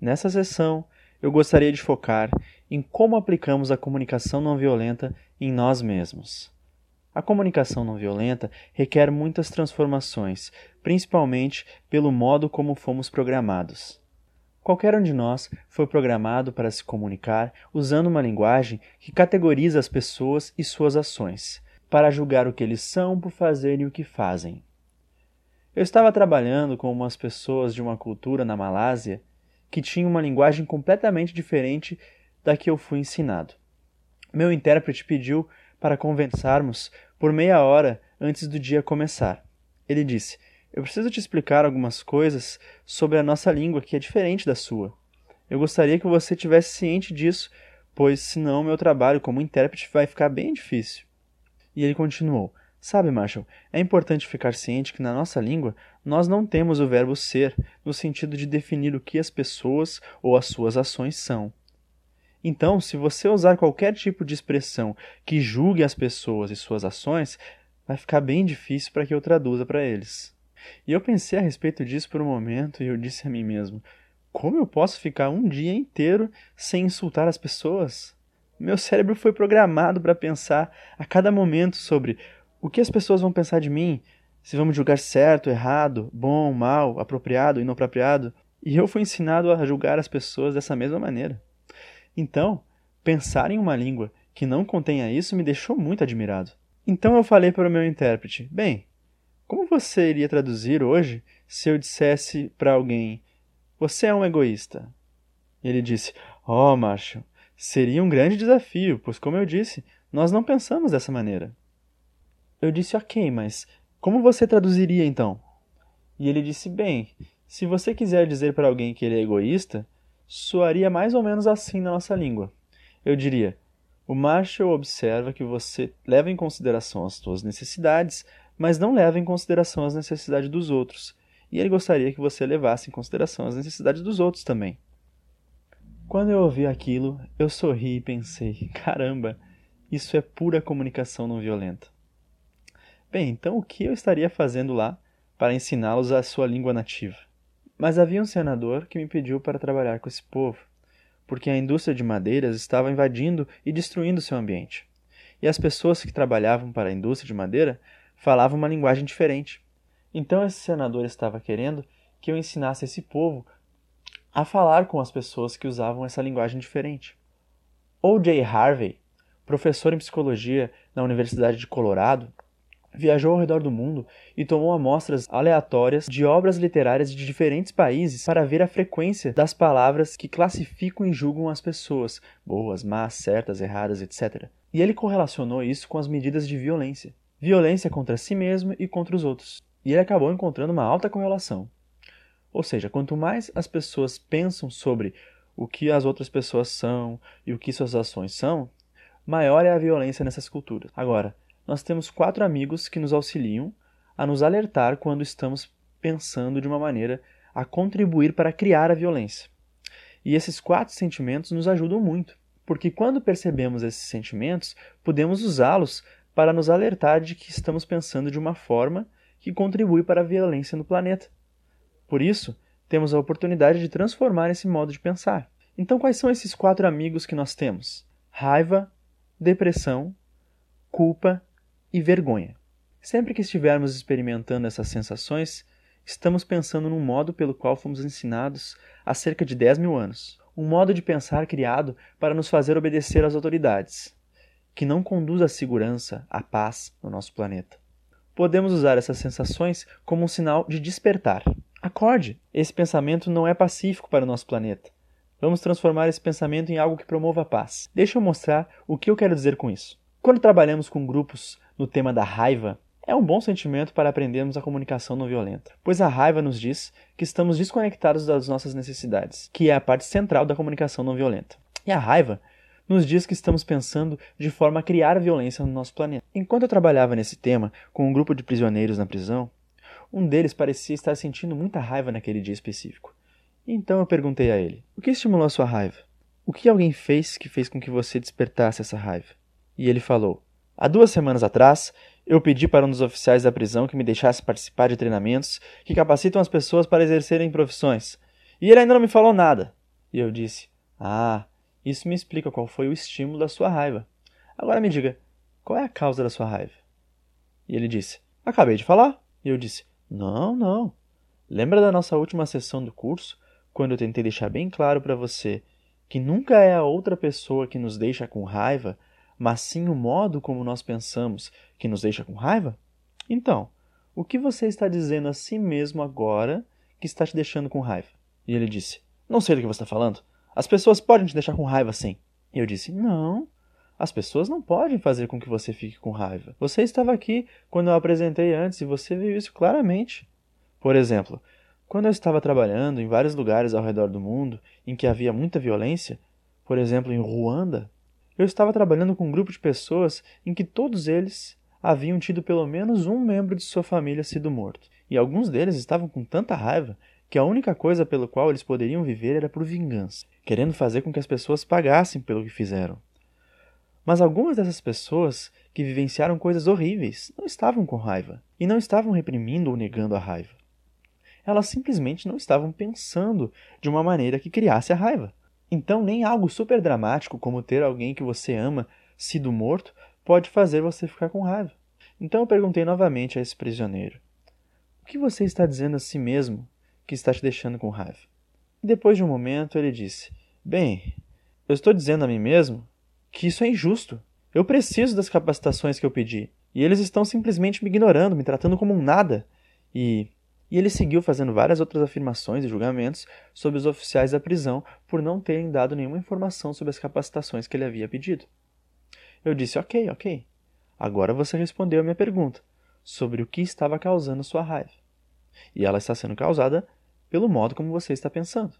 Nessa sessão, eu gostaria de focar em como aplicamos a comunicação não violenta em nós mesmos. A comunicação não violenta requer muitas transformações, principalmente pelo modo como fomos programados. Qualquer um de nós foi programado para se comunicar usando uma linguagem que categoriza as pessoas e suas ações, para julgar o que eles são por fazerem o que fazem. Eu estava trabalhando com umas pessoas de uma cultura na Malásia que tinham uma linguagem completamente diferente da que eu fui ensinado. Meu intérprete pediu para conversarmos por meia hora antes do dia começar. Ele disse: Eu preciso te explicar algumas coisas sobre a nossa língua que é diferente da sua. Eu gostaria que você tivesse ciente disso, pois senão meu trabalho como intérprete vai ficar bem difícil. E ele continuou: Sabe, Marshall, é importante ficar ciente que na nossa língua nós não temos o verbo ser no sentido de definir o que as pessoas ou as suas ações são. Então, se você usar qualquer tipo de expressão que julgue as pessoas e suas ações, vai ficar bem difícil para que eu traduza para eles. E eu pensei a respeito disso por um momento e eu disse a mim mesmo: como eu posso ficar um dia inteiro sem insultar as pessoas? Meu cérebro foi programado para pensar a cada momento sobre o que as pessoas vão pensar de mim, se vão me julgar certo, errado, bom, mal, apropriado, inapropriado. E eu fui ensinado a julgar as pessoas dessa mesma maneira. Então, pensar em uma língua que não contenha isso me deixou muito admirado. Então eu falei para o meu intérprete: Bem, como você iria traduzir hoje se eu dissesse para alguém: Você é um egoísta? Ele disse: Oh, Marshall, seria um grande desafio, pois, como eu disse, nós não pensamos dessa maneira. Eu disse: Ok, mas como você traduziria então? E ele disse: Bem, se você quiser dizer para alguém que ele é egoísta, soaria mais ou menos assim na nossa língua. Eu diria: o Marshall observa que você leva em consideração as suas necessidades, mas não leva em consideração as necessidades dos outros. E ele gostaria que você levasse em consideração as necessidades dos outros também. Quando eu ouvi aquilo, eu sorri e pensei: caramba, isso é pura comunicação não violenta. Bem, então o que eu estaria fazendo lá para ensiná-los a sua língua nativa? Mas havia um senador que me pediu para trabalhar com esse povo, porque a indústria de madeiras estava invadindo e destruindo seu ambiente. E as pessoas que trabalhavam para a indústria de madeira falavam uma linguagem diferente. Então esse senador estava querendo que eu ensinasse esse povo a falar com as pessoas que usavam essa linguagem diferente. O.J. Harvey, professor em psicologia na Universidade de Colorado, viajou ao redor do mundo e tomou amostras aleatórias de obras literárias de diferentes países para ver a frequência das palavras que classificam e julgam as pessoas, boas, más, certas, erradas, etc. E ele correlacionou isso com as medidas de violência. Violência contra si mesmo e contra os outros. E ele acabou encontrando uma alta correlação. Ou seja, quanto mais as pessoas pensam sobre o que as outras pessoas são e o que suas ações são, maior é a violência nessas culturas. Agora, nós temos quatro amigos que nos auxiliam a nos alertar quando estamos pensando de uma maneira a contribuir para criar a violência. E esses quatro sentimentos nos ajudam muito, porque quando percebemos esses sentimentos, podemos usá-los para nos alertar de que estamos pensando de uma forma que contribui para a violência no planeta. Por isso, temos a oportunidade de transformar esse modo de pensar. Então, quais são esses quatro amigos que nós temos? Raiva, depressão, culpa e vergonha. Sempre que estivermos experimentando essas sensações, estamos pensando num modo pelo qual fomos ensinados há cerca de 10 mil anos. Um modo de pensar criado para nos fazer obedecer às autoridades, que não conduz à segurança, à paz no nosso planeta. Podemos usar essas sensações como um sinal de despertar. Acorde! Esse pensamento não é pacífico para o nosso planeta. Vamos transformar esse pensamento em algo que promova a paz. Deixa eu mostrar o que eu quero dizer com isso. Quando trabalhamos com grupos no tema da raiva, é um bom sentimento para aprendermos a comunicação não violenta, pois a raiva nos diz que estamos desconectados das nossas necessidades, que é a parte central da comunicação não violenta. E a raiva nos diz que estamos pensando de forma a criar violência no nosso planeta. Enquanto eu trabalhava nesse tema com um grupo de prisioneiros na prisão, um deles parecia estar sentindo muita raiva naquele dia específico. Então eu perguntei a ele: O que estimulou a sua raiva? O que alguém fez que fez com que você despertasse essa raiva? E ele falou: Há duas semanas atrás, eu pedi para um dos oficiais da prisão que me deixasse participar de treinamentos que capacitam as pessoas para exercerem profissões. E ele ainda não me falou nada. E eu disse: Ah, isso me explica qual foi o estímulo da sua raiva. Agora me diga, qual é a causa da sua raiva? E ele disse: Acabei de falar. E eu disse: Não, não. Lembra da nossa última sessão do curso, quando eu tentei deixar bem claro para você que nunca é a outra pessoa que nos deixa com raiva, mas sim o modo como nós pensamos que nos deixa com raiva? Então, o que você está dizendo a si mesmo agora que está te deixando com raiva? E ele disse: Não sei do que você está falando. As pessoas podem te deixar com raiva, sim. E eu disse: Não. As pessoas não podem fazer com que você fique com raiva. Você estava aqui quando eu apresentei antes e você viu isso claramente. Por exemplo, quando eu estava trabalhando em vários lugares ao redor do mundo em que havia muita violência, por exemplo em Ruanda, eu estava trabalhando com um grupo de pessoas em que todos eles haviam tido pelo menos um membro de sua família sido morto. E alguns deles estavam com tanta raiva que a única coisa pelo qual eles poderiam viver era por vingança, querendo fazer com que as pessoas pagassem pelo que fizeram. Mas algumas dessas pessoas que vivenciaram coisas horríveis não estavam com raiva e não estavam reprimindo ou negando a raiva. Elas simplesmente não estavam pensando de uma maneira que criasse a raiva. Então, nem algo super dramático como ter alguém que você ama sido morto pode fazer você ficar com raiva. Então eu perguntei novamente a esse prisioneiro: O que você está dizendo a si mesmo que está te deixando com raiva? E depois de um momento ele disse: Bem, eu estou dizendo a mim mesmo que isso é injusto. Eu preciso das capacitações que eu pedi. E eles estão simplesmente me ignorando, me tratando como um nada. E e ele seguiu fazendo várias outras afirmações e julgamentos sobre os oficiais da prisão por não terem dado nenhuma informação sobre as capacitações que ele havia pedido. Eu disse: Ok, ok. Agora você respondeu a minha pergunta sobre o que estava causando sua raiva. E ela está sendo causada pelo modo como você está pensando.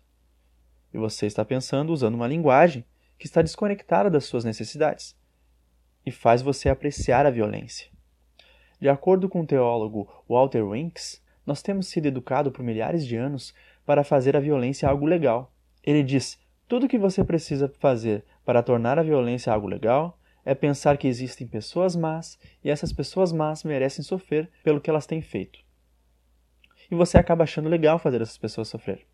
E você está pensando usando uma linguagem que está desconectada das suas necessidades e faz você apreciar a violência. De acordo com o teólogo Walter Winks, nós temos sido educados por milhares de anos para fazer a violência algo legal. Ele diz: tudo o que você precisa fazer para tornar a violência algo legal é pensar que existem pessoas más e essas pessoas más merecem sofrer pelo que elas têm feito. E você acaba achando legal fazer essas pessoas sofrer.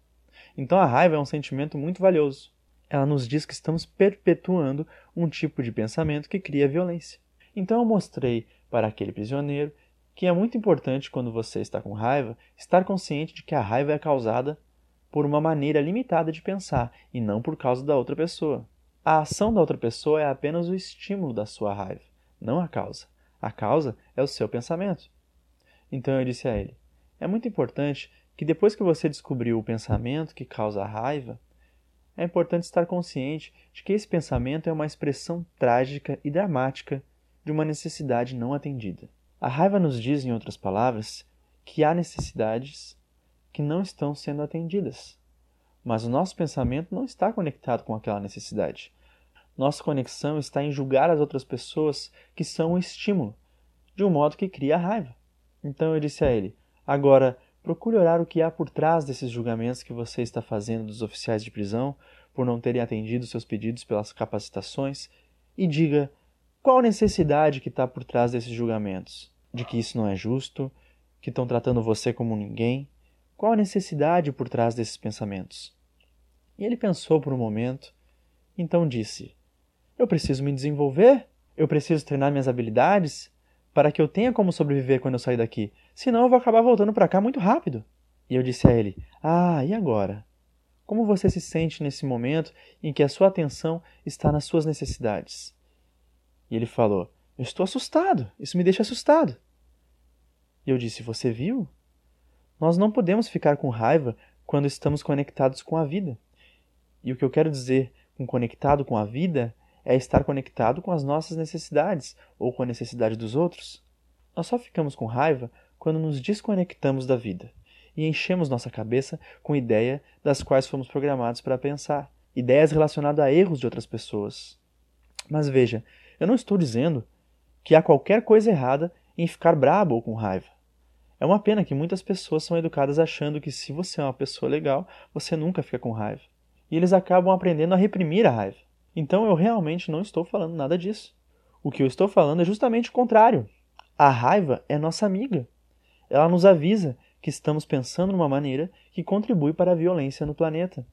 Então a raiva é um sentimento muito valioso. Ela nos diz que estamos perpetuando um tipo de pensamento que cria violência. Então eu mostrei para aquele prisioneiro que é muito importante quando você está com raiva estar consciente de que a raiva é causada por uma maneira limitada de pensar e não por causa da outra pessoa. A ação da outra pessoa é apenas o estímulo da sua raiva, não a causa. A causa é o seu pensamento. Então eu disse a ele: é muito importante que depois que você descobriu o pensamento que causa a raiva, é importante estar consciente de que esse pensamento é uma expressão trágica e dramática de uma necessidade não atendida. A raiva nos diz, em outras palavras, que há necessidades que não estão sendo atendidas. Mas o nosso pensamento não está conectado com aquela necessidade. Nossa conexão está em julgar as outras pessoas que são o estímulo, de um modo que cria a raiva. Então eu disse a ele: agora procure olhar o que há por trás desses julgamentos que você está fazendo dos oficiais de prisão por não terem atendido seus pedidos pelas capacitações e diga qual necessidade que está por trás desses julgamentos de que isso não é justo, que estão tratando você como ninguém? Qual a necessidade por trás desses pensamentos? E ele pensou por um momento, então disse: Eu preciso me desenvolver, eu preciso treinar minhas habilidades para que eu tenha como sobreviver quando eu sair daqui, senão eu vou acabar voltando para cá muito rápido. E eu disse a ele: Ah, e agora? Como você se sente nesse momento em que a sua atenção está nas suas necessidades? E ele falou: Eu estou assustado, isso me deixa assustado. E eu disse: Você viu? Nós não podemos ficar com raiva quando estamos conectados com a vida. E o que eu quero dizer com conectado com a vida é estar conectado com as nossas necessidades ou com a necessidade dos outros. Nós só ficamos com raiva quando nos desconectamos da vida e enchemos nossa cabeça com ideias das quais fomos programados para pensar, ideias relacionadas a erros de outras pessoas. Mas veja, eu não estou dizendo que há qualquer coisa errada em ficar brabo ou com raiva. É uma pena que muitas pessoas são educadas achando que se você é uma pessoa legal, você nunca fica com raiva. E eles acabam aprendendo a reprimir a raiva. Então eu realmente não estou falando nada disso. O que eu estou falando é justamente o contrário. A raiva é nossa amiga. Ela nos avisa que estamos pensando numa maneira que contribui para a violência no planeta.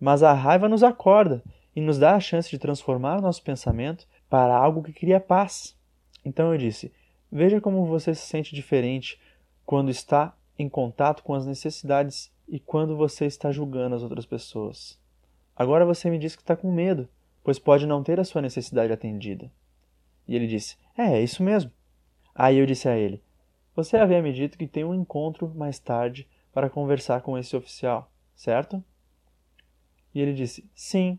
Mas a raiva nos acorda e nos dá a chance de transformar nosso pensamento para algo que cria paz. Então eu disse: Veja como você se sente diferente quando está em contato com as necessidades e quando você está julgando as outras pessoas. Agora você me diz que está com medo, pois pode não ter a sua necessidade atendida. E ele disse: É, é isso mesmo. Aí eu disse a ele: Você havia me dito que tem um encontro mais tarde para conversar com esse oficial, certo? E ele disse: Sim.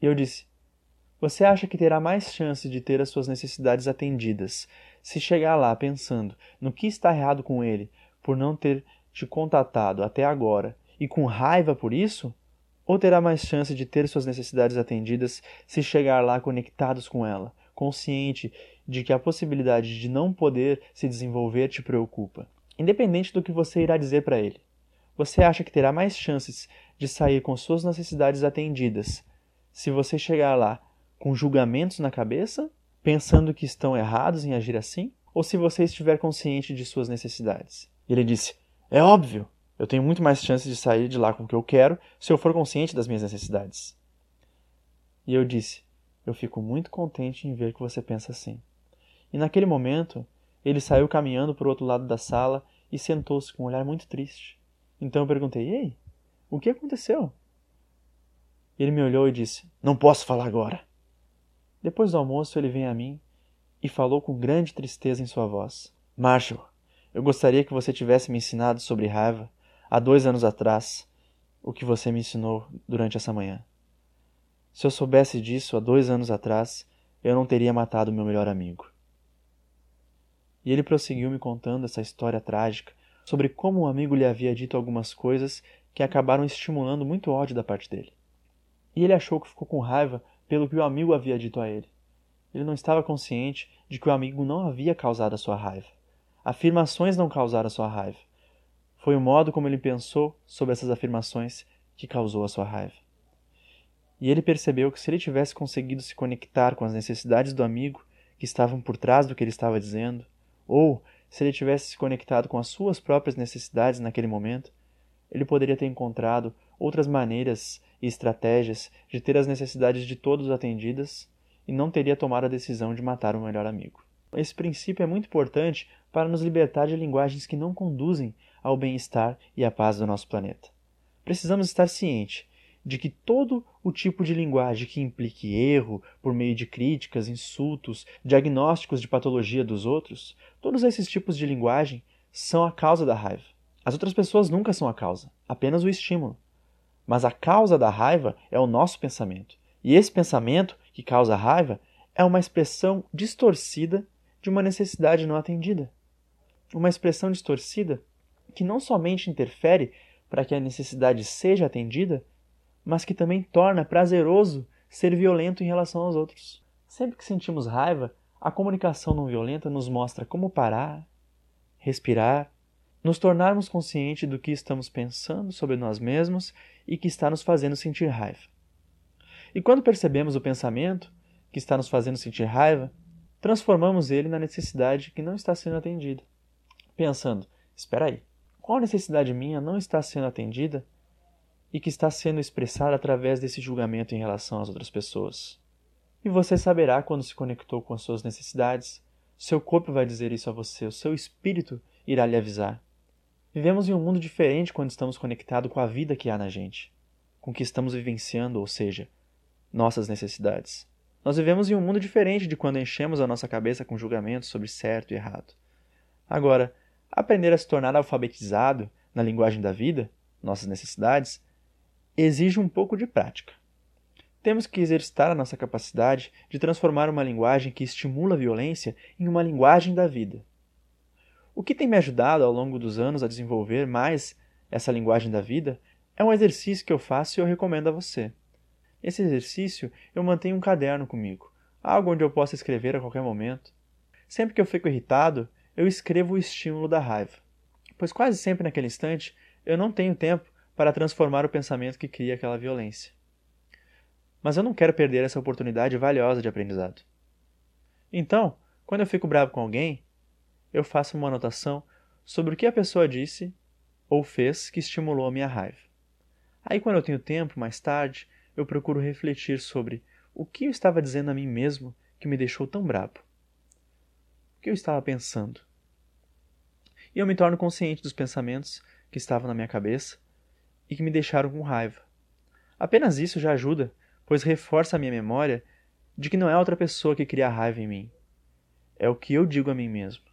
E eu disse: Você acha que terá mais chance de ter as suas necessidades atendidas se chegar lá pensando no que está errado com ele por não ter te contatado até agora e com raiva por isso? Ou terá mais chance de ter suas necessidades atendidas se chegar lá conectados com ela, consciente de que a possibilidade de não poder se desenvolver te preocupa? Independente do que você irá dizer para ele, você acha que terá mais chances de sair com suas necessidades atendidas se você chegar lá com julgamentos na cabeça, pensando que estão errados em agir assim, ou se você estiver consciente de suas necessidades? Ele disse: É óbvio, eu tenho muito mais chances de sair de lá com o que eu quero se eu for consciente das minhas necessidades. E eu disse: Eu fico muito contente em ver que você pensa assim. E naquele momento, ele saiu caminhando para o outro lado da sala e sentou-se com um olhar muito triste. Então eu perguntei: Ei, o que aconteceu? Ele me olhou e disse: Não posso falar agora. Depois do almoço, ele veio a mim e falou com grande tristeza em sua voz: Marshall, eu gostaria que você tivesse me ensinado sobre raiva há dois anos atrás o que você me ensinou durante essa manhã. Se eu soubesse disso há dois anos atrás, eu não teria matado meu melhor amigo. E ele prosseguiu me contando essa história trágica sobre como um amigo lhe havia dito algumas coisas que acabaram estimulando muito ódio da parte dele. E ele achou que ficou com raiva pelo que o amigo havia dito a ele. Ele não estava consciente de que o amigo não havia causado a sua raiva. Afirmações não causaram a sua raiva. Foi o modo como ele pensou sobre essas afirmações que causou a sua raiva. E ele percebeu que se ele tivesse conseguido se conectar com as necessidades do amigo que estavam por trás do que ele estava dizendo, ou se ele tivesse se conectado com as suas próprias necessidades naquele momento, ele poderia ter encontrado outras maneiras e estratégias de ter as necessidades de todos atendidas e não teria tomado a decisão de matar o melhor amigo. Esse princípio é muito importante para nos libertar de linguagens que não conduzem ao bem-estar e à paz do nosso planeta. Precisamos estar cientes de que todo o tipo de linguagem que implique erro por meio de críticas, insultos, diagnósticos de patologia dos outros, todos esses tipos de linguagem são a causa da raiva. As outras pessoas nunca são a causa, apenas o estímulo. Mas a causa da raiva é o nosso pensamento. E esse pensamento que causa raiva é uma expressão distorcida de uma necessidade não atendida. Uma expressão distorcida que não somente interfere para que a necessidade seja atendida, mas que também torna prazeroso ser violento em relação aos outros. Sempre que sentimos raiva, a comunicação não violenta nos mostra como parar, respirar, nos tornarmos conscientes do que estamos pensando sobre nós mesmos e que está nos fazendo sentir raiva. E quando percebemos o pensamento que está nos fazendo sentir raiva, transformamos ele na necessidade que não está sendo atendida. Pensando, espera aí, qual necessidade minha não está sendo atendida e que está sendo expressada através desse julgamento em relação às outras pessoas? E você saberá quando se conectou com as suas necessidades. Seu corpo vai dizer isso a você, o seu espírito irá lhe avisar. Vivemos em um mundo diferente quando estamos conectados com a vida que há na gente, com o que estamos vivenciando, ou seja, nossas necessidades. Nós vivemos em um mundo diferente de quando enchemos a nossa cabeça com julgamentos sobre certo e errado. Agora, Aprender a se tornar alfabetizado na linguagem da vida, nossas necessidades, exige um pouco de prática. Temos que exercitar a nossa capacidade de transformar uma linguagem que estimula a violência em uma linguagem da vida. O que tem me ajudado ao longo dos anos a desenvolver mais essa linguagem da vida é um exercício que eu faço e eu recomendo a você. Esse exercício eu mantenho um caderno comigo, algo onde eu possa escrever a qualquer momento. Sempre que eu fico irritado, eu escrevo o estímulo da raiva, pois quase sempre naquele instante eu não tenho tempo para transformar o pensamento que cria aquela violência. Mas eu não quero perder essa oportunidade valiosa de aprendizado. Então, quando eu fico bravo com alguém, eu faço uma anotação sobre o que a pessoa disse ou fez que estimulou a minha raiva. Aí, quando eu tenho tempo, mais tarde, eu procuro refletir sobre o que eu estava dizendo a mim mesmo que me deixou tão brabo. O que eu estava pensando? E eu me torno consciente dos pensamentos que estavam na minha cabeça e que me deixaram com raiva. Apenas isso já ajuda, pois reforça a minha memória de que não é outra pessoa que cria raiva em mim. É o que eu digo a mim mesmo.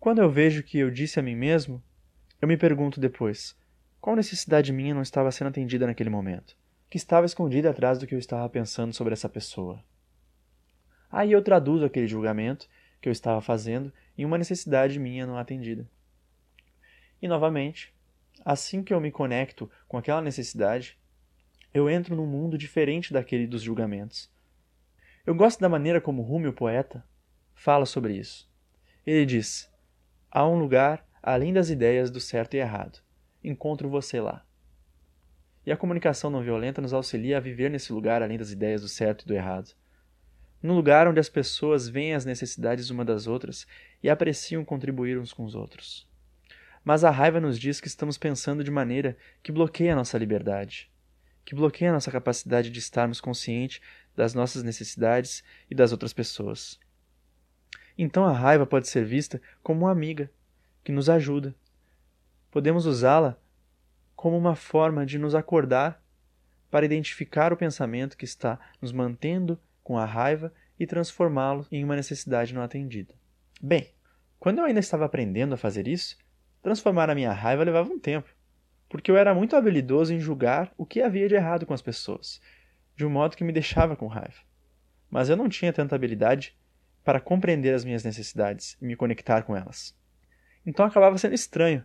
Quando eu vejo que eu disse a mim mesmo, eu me pergunto depois: qual necessidade minha não estava sendo atendida naquele momento? Que estava escondida atrás do que eu estava pensando sobre essa pessoa? Aí eu traduzo aquele julgamento que eu estava fazendo em uma necessidade minha não atendida. E novamente, assim que eu me conecto com aquela necessidade, eu entro num mundo diferente daquele dos julgamentos. Eu gosto da maneira como Rumi, o poeta, fala sobre isso. Ele diz: Há um lugar além das ideias do certo e errado. Encontro você lá. E a comunicação não violenta nos auxilia a viver nesse lugar além das ideias do certo e do errado. No lugar onde as pessoas veem as necessidades uma das outras e apreciam contribuir uns com os outros. Mas a raiva nos diz que estamos pensando de maneira que bloqueia a nossa liberdade, que bloqueia a nossa capacidade de estarmos conscientes das nossas necessidades e das outras pessoas. Então a raiva pode ser vista como uma amiga que nos ajuda. Podemos usá-la como uma forma de nos acordar para identificar o pensamento que está nos mantendo com a raiva e transformá-lo em uma necessidade não atendida. Bem, quando eu ainda estava aprendendo a fazer isso, transformar a minha raiva levava um tempo, porque eu era muito habilidoso em julgar o que havia de errado com as pessoas, de um modo que me deixava com raiva. Mas eu não tinha tanta habilidade para compreender as minhas necessidades e me conectar com elas. Então acabava sendo estranho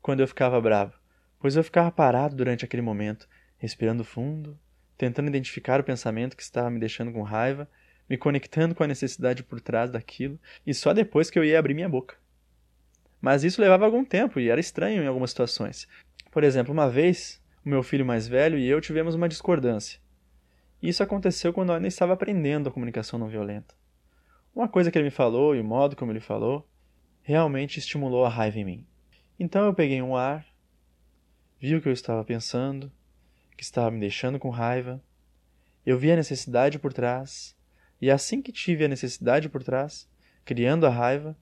quando eu ficava bravo, pois eu ficava parado durante aquele momento, respirando fundo, tentando identificar o pensamento que estava me deixando com raiva, me conectando com a necessidade por trás daquilo, e só depois que eu ia abrir minha boca. Mas isso levava algum tempo e era estranho em algumas situações. Por exemplo, uma vez, o meu filho mais velho e eu tivemos uma discordância. Isso aconteceu quando eu ainda estava aprendendo a comunicação não violenta. Uma coisa que ele me falou e o modo como ele falou realmente estimulou a raiva em mim. Então eu peguei um ar, vi o que eu estava pensando, que estava me deixando com raiva. Eu vi a necessidade por trás, e assim que tive a necessidade por trás, criando a raiva,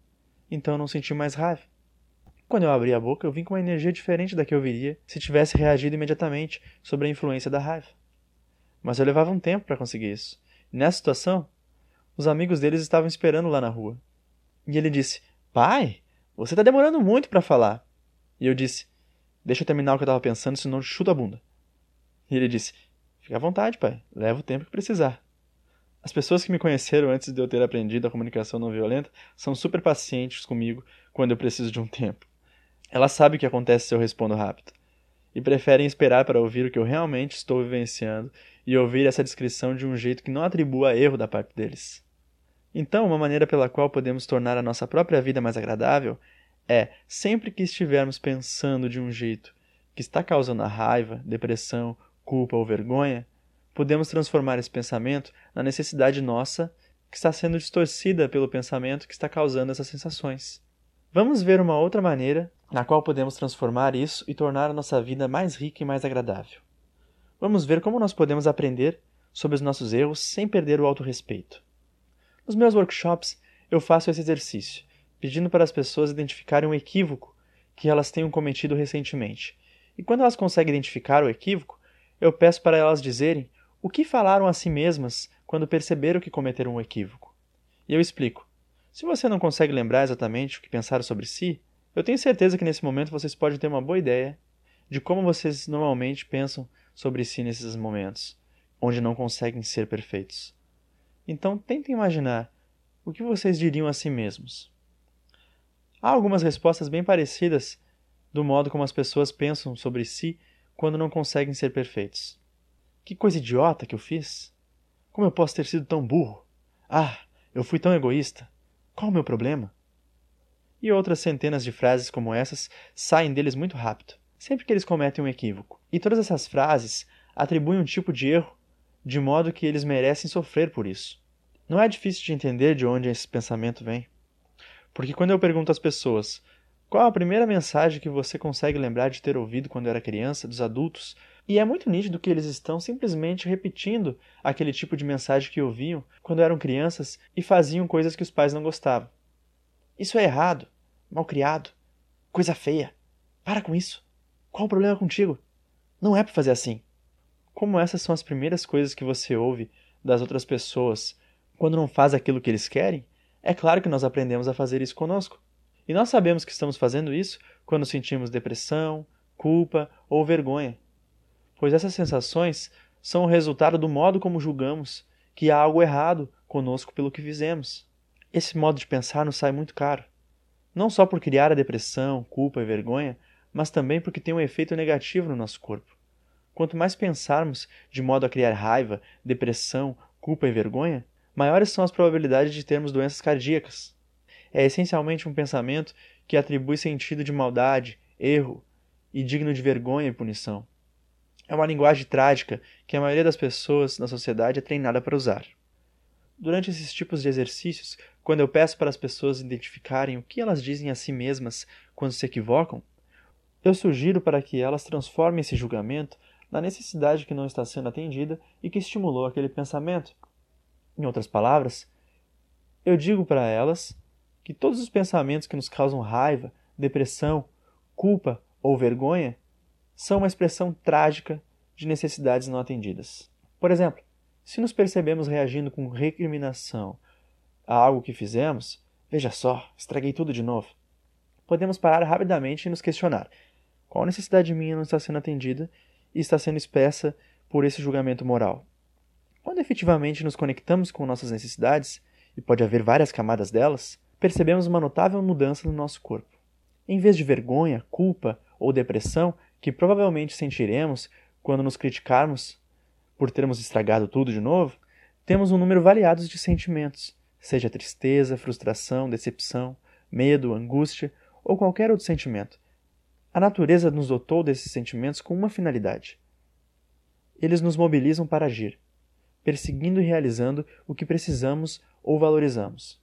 então eu não senti mais raiva. Quando eu abri a boca, eu vim com uma energia diferente da que eu viria se tivesse reagido imediatamente sobre a influência da raiva. Mas eu levava um tempo para conseguir isso. Nessa situação, os amigos deles estavam esperando lá na rua. E ele disse: Pai, você está demorando muito para falar. E eu disse: Deixa eu terminar o que eu estava pensando, senão eu chuto a bunda. E ele disse: Fique à vontade, pai, leva o tempo que precisar. As pessoas que me conheceram antes de eu ter aprendido a comunicação não violenta são super pacientes comigo quando eu preciso de um tempo. Elas sabem o que acontece se eu respondo rápido. E preferem esperar para ouvir o que eu realmente estou vivenciando e ouvir essa descrição de um jeito que não atribua erro da parte deles. Então, uma maneira pela qual podemos tornar a nossa própria vida mais agradável é, sempre que estivermos pensando de um jeito que está causando raiva, depressão, culpa ou vergonha, podemos transformar esse pensamento na necessidade nossa que está sendo distorcida pelo pensamento que está causando essas sensações. Vamos ver uma outra maneira na qual podemos transformar isso e tornar a nossa vida mais rica e mais agradável. Vamos ver como nós podemos aprender sobre os nossos erros sem perder o autorrespeito. Nos meus workshops, eu faço esse exercício, pedindo para as pessoas identificarem um equívoco que elas tenham cometido recentemente. E quando elas conseguem identificar o equívoco, eu peço para elas dizerem o que falaram a si mesmas quando perceberam que cometeram um equívoco. E eu explico. Se você não consegue lembrar exatamente o que pensaram sobre si, eu tenho certeza que nesse momento vocês podem ter uma boa ideia de como vocês normalmente pensam sobre si nesses momentos, onde não conseguem ser perfeitos. Então tentem imaginar o que vocês diriam a si mesmos. Há algumas respostas bem parecidas do modo como as pessoas pensam sobre si quando não conseguem ser perfeitos. Que coisa idiota que eu fiz! Como eu posso ter sido tão burro? Ah, eu fui tão egoísta! Qual o meu problema? E outras centenas de frases como essas saem deles muito rápido, sempre que eles cometem um equívoco. E todas essas frases atribuem um tipo de erro de modo que eles merecem sofrer por isso. Não é difícil de entender de onde esse pensamento vem. Porque quando eu pergunto às pessoas Qual a primeira mensagem que você consegue lembrar de ter ouvido quando era criança, dos adultos? E é muito nítido que eles estão simplesmente repetindo aquele tipo de mensagem que ouviam quando eram crianças e faziam coisas que os pais não gostavam. Isso é errado, mal criado, coisa feia. Para com isso. Qual o problema contigo? Não é para fazer assim. Como essas são as primeiras coisas que você ouve das outras pessoas quando não faz aquilo que eles querem, é claro que nós aprendemos a fazer isso conosco. E nós sabemos que estamos fazendo isso quando sentimos depressão, culpa ou vergonha, pois essas sensações são o resultado do modo como julgamos que há algo errado conosco pelo que fizemos. Esse modo de pensar nos sai muito caro, não só por criar a depressão, culpa e vergonha, mas também porque tem um efeito negativo no nosso corpo. Quanto mais pensarmos de modo a criar raiva, depressão, culpa e vergonha, maiores são as probabilidades de termos doenças cardíacas, é essencialmente um pensamento que atribui sentido de maldade, erro e digno de vergonha e punição. É uma linguagem trágica que a maioria das pessoas na sociedade é treinada para usar. Durante esses tipos de exercícios, quando eu peço para as pessoas identificarem o que elas dizem a si mesmas quando se equivocam, eu sugiro para que elas transformem esse julgamento na necessidade que não está sendo atendida e que estimulou aquele pensamento. Em outras palavras, eu digo para elas que todos os pensamentos que nos causam raiva, depressão, culpa ou vergonha são uma expressão trágica de necessidades não atendidas. Por exemplo, se nos percebemos reagindo com recriminação a algo que fizemos, veja só, estraguei tudo de novo. Podemos parar rapidamente e nos questionar: qual necessidade minha não está sendo atendida e está sendo expressa por esse julgamento moral? Quando efetivamente nos conectamos com nossas necessidades, e pode haver várias camadas delas, percebemos uma notável mudança no nosso corpo. Em vez de vergonha, culpa ou depressão, que provavelmente sentiremos quando nos criticarmos por termos estragado tudo de novo, temos um número variado de sentimentos, seja tristeza, frustração, decepção, medo, angústia ou qualquer outro sentimento. A natureza nos dotou desses sentimentos com uma finalidade. Eles nos mobilizam para agir, perseguindo e realizando o que precisamos ou valorizamos.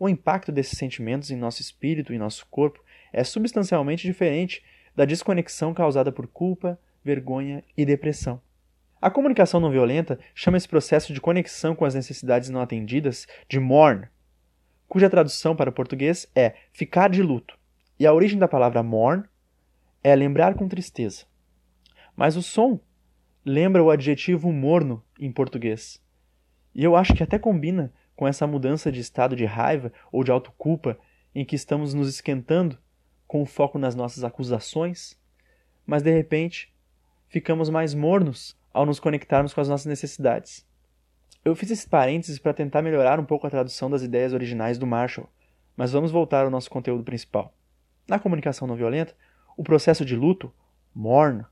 O impacto desses sentimentos em nosso espírito e nosso corpo é substancialmente diferente da desconexão causada por culpa, vergonha e depressão. A comunicação não violenta chama esse processo de conexão com as necessidades não atendidas de mourn, cuja tradução para o português é ficar de luto. E a origem da palavra mourn é lembrar com tristeza. Mas o som lembra o adjetivo morno em português. E eu acho que até combina com essa mudança de estado de raiva ou de autoculpa em que estamos nos esquentando com o foco nas nossas acusações, mas de repente ficamos mais mornos ao nos conectarmos com as nossas necessidades. Eu fiz esse parênteses para tentar melhorar um pouco a tradução das ideias originais do Marshall, mas vamos voltar ao nosso conteúdo principal. Na comunicação não violenta, o processo de luto, mourn,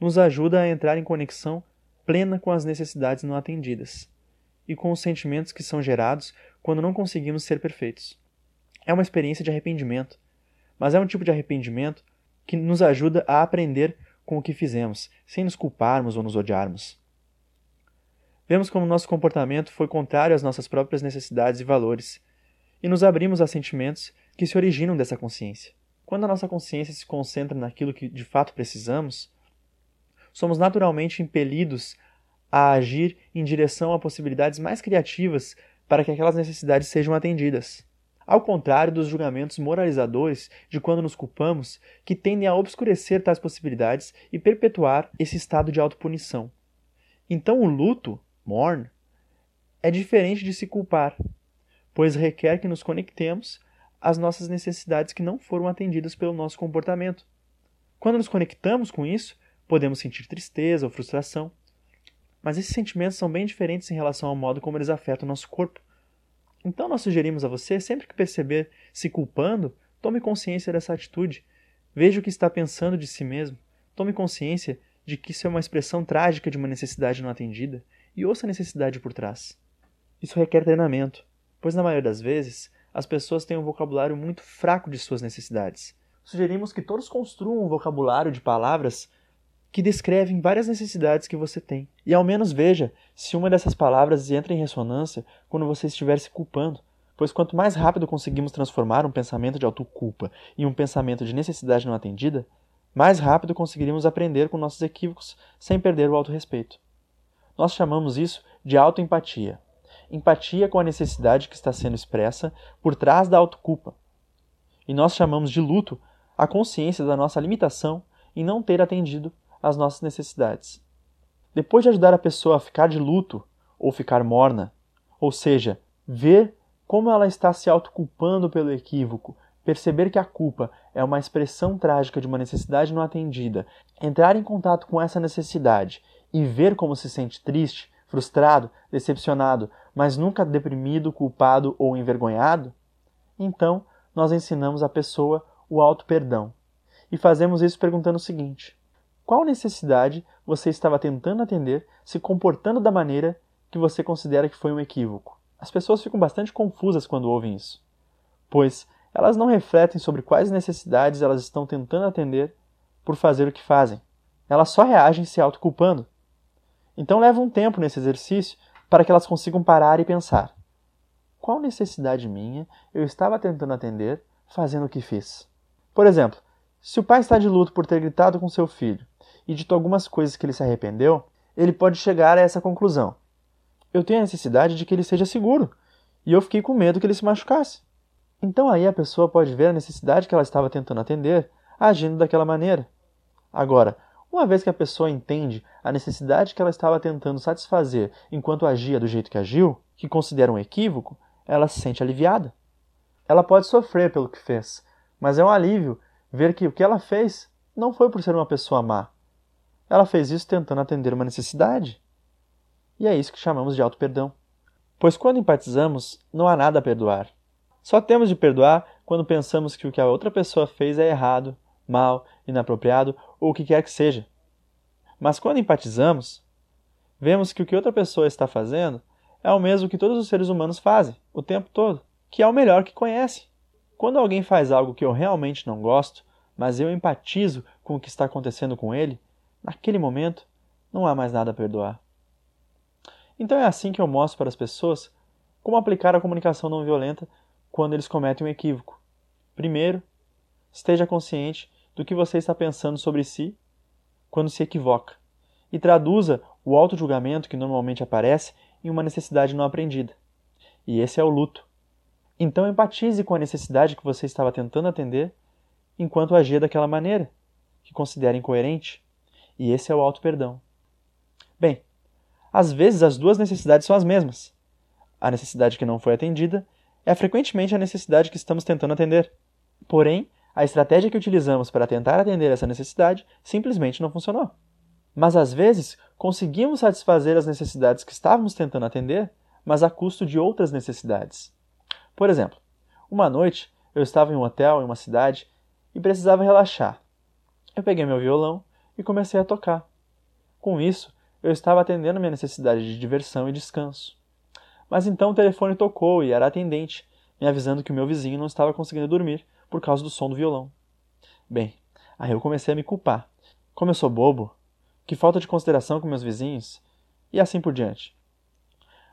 nos ajuda a entrar em conexão plena com as necessidades não atendidas e com os sentimentos que são gerados quando não conseguimos ser perfeitos. É uma experiência de arrependimento, mas é um tipo de arrependimento que nos ajuda a aprender com o que fizemos, sem nos culparmos ou nos odiarmos. Vemos como nosso comportamento foi contrário às nossas próprias necessidades e valores, e nos abrimos a sentimentos que se originam dessa consciência. Quando a nossa consciência se concentra naquilo que de fato precisamos, somos naturalmente impelidos a agir em direção a possibilidades mais criativas para que aquelas necessidades sejam atendidas. Ao contrário dos julgamentos moralizadores de quando nos culpamos, que tendem a obscurecer tais possibilidades e perpetuar esse estado de autopunição. Então o luto, mourn, é diferente de se culpar, pois requer que nos conectemos às nossas necessidades que não foram atendidas pelo nosso comportamento. Quando nos conectamos com isso, podemos sentir tristeza ou frustração, mas esses sentimentos são bem diferentes em relação ao modo como eles afetam o nosso corpo. Então nós sugerimos a você, sempre que perceber se culpando, tome consciência dessa atitude. Veja o que está pensando de si mesmo. Tome consciência de que isso é uma expressão trágica de uma necessidade não atendida e ouça a necessidade por trás. Isso requer treinamento, pois na maioria das vezes as pessoas têm um vocabulário muito fraco de suas necessidades. Sugerimos que todos construam um vocabulário de palavras que descrevem várias necessidades que você tem. E ao menos veja se uma dessas palavras entra em ressonância quando você estiver se culpando, pois quanto mais rápido conseguimos transformar um pensamento de autoculpa em um pensamento de necessidade não atendida, mais rápido conseguiríamos aprender com nossos equívocos sem perder o autorrespeito. Nós chamamos isso de autoempatia. Empatia com a necessidade que está sendo expressa por trás da autoculpa. E nós chamamos de luto a consciência da nossa limitação em não ter atendido às nossas necessidades. Depois de ajudar a pessoa a ficar de luto ou ficar morna, ou seja, ver como ela está se autoculpando pelo equívoco, perceber que a culpa é uma expressão trágica de uma necessidade não atendida, entrar em contato com essa necessidade e ver como se sente triste, frustrado, decepcionado, mas nunca deprimido, culpado ou envergonhado, então nós ensinamos a pessoa o auto-perdão. E fazemos isso perguntando o seguinte: qual necessidade você estava tentando atender se comportando da maneira que você considera que foi um equívoco? As pessoas ficam bastante confusas quando ouvem isso, pois elas não refletem sobre quais necessidades elas estão tentando atender por fazer o que fazem. Elas só reagem se autoculpando. Então leva um tempo nesse exercício para que elas consigam parar e pensar: qual necessidade minha eu estava tentando atender fazendo o que fiz? Por exemplo, se o pai está de luto por ter gritado com seu filho e dito algumas coisas que ele se arrependeu, ele pode chegar a essa conclusão: eu tenho a necessidade de que ele seja seguro, e eu fiquei com medo que ele se machucasse. Então aí a pessoa pode ver a necessidade que ela estava tentando atender agindo daquela maneira. Agora, uma vez que a pessoa entende a necessidade que ela estava tentando satisfazer enquanto agia do jeito que agiu, que considera um equívoco, ela se sente aliviada. Ela pode sofrer pelo que fez, mas é um alívio ver que o que ela fez não foi por ser uma pessoa má. Ela fez isso tentando atender uma necessidade. E é isso que chamamos de auto-perdão. Pois quando empatizamos, não há nada a perdoar. Só temos de perdoar quando pensamos que o que a outra pessoa fez é errado, mal, inapropriado ou o que quer que seja. Mas quando empatizamos, vemos que o que outra pessoa está fazendo é o mesmo que todos os seres humanos fazem, o tempo todo, que é o melhor que conhece. Quando alguém faz algo que eu realmente não gosto, mas eu empatizo com o que está acontecendo com ele, naquele momento não há mais nada a perdoar. Então é assim que eu mostro para as pessoas como aplicar a comunicação não violenta quando eles cometem um equívoco. Primeiro, esteja consciente do que você está pensando sobre si quando se equivoca e traduza o auto-julgamento que normalmente aparece em uma necessidade não aprendida. E esse é o luto. Então empatize com a necessidade que você estava tentando atender enquanto agia daquela maneira, que considera incoerente. E esse é o auto-perdão. Bem, às vezes as duas necessidades são as mesmas. A necessidade que não foi atendida é frequentemente a necessidade que estamos tentando atender. Porém, a estratégia que utilizamos para tentar atender essa necessidade simplesmente não funcionou. Mas às vezes conseguimos satisfazer as necessidades que estávamos tentando atender, mas a custo de outras necessidades. Por exemplo, uma noite eu estava em um hotel em uma cidade e precisava relaxar. Eu peguei meu violão e comecei a tocar. Com isso, eu estava atendendo minha necessidade de diversão e descanso. Mas então o telefone tocou e era atendente, me avisando que o meu vizinho não estava conseguindo dormir por causa do som do violão. Bem, aí eu comecei a me culpar. Como eu sou bobo, que falta de consideração com meus vizinhos, e assim por diante.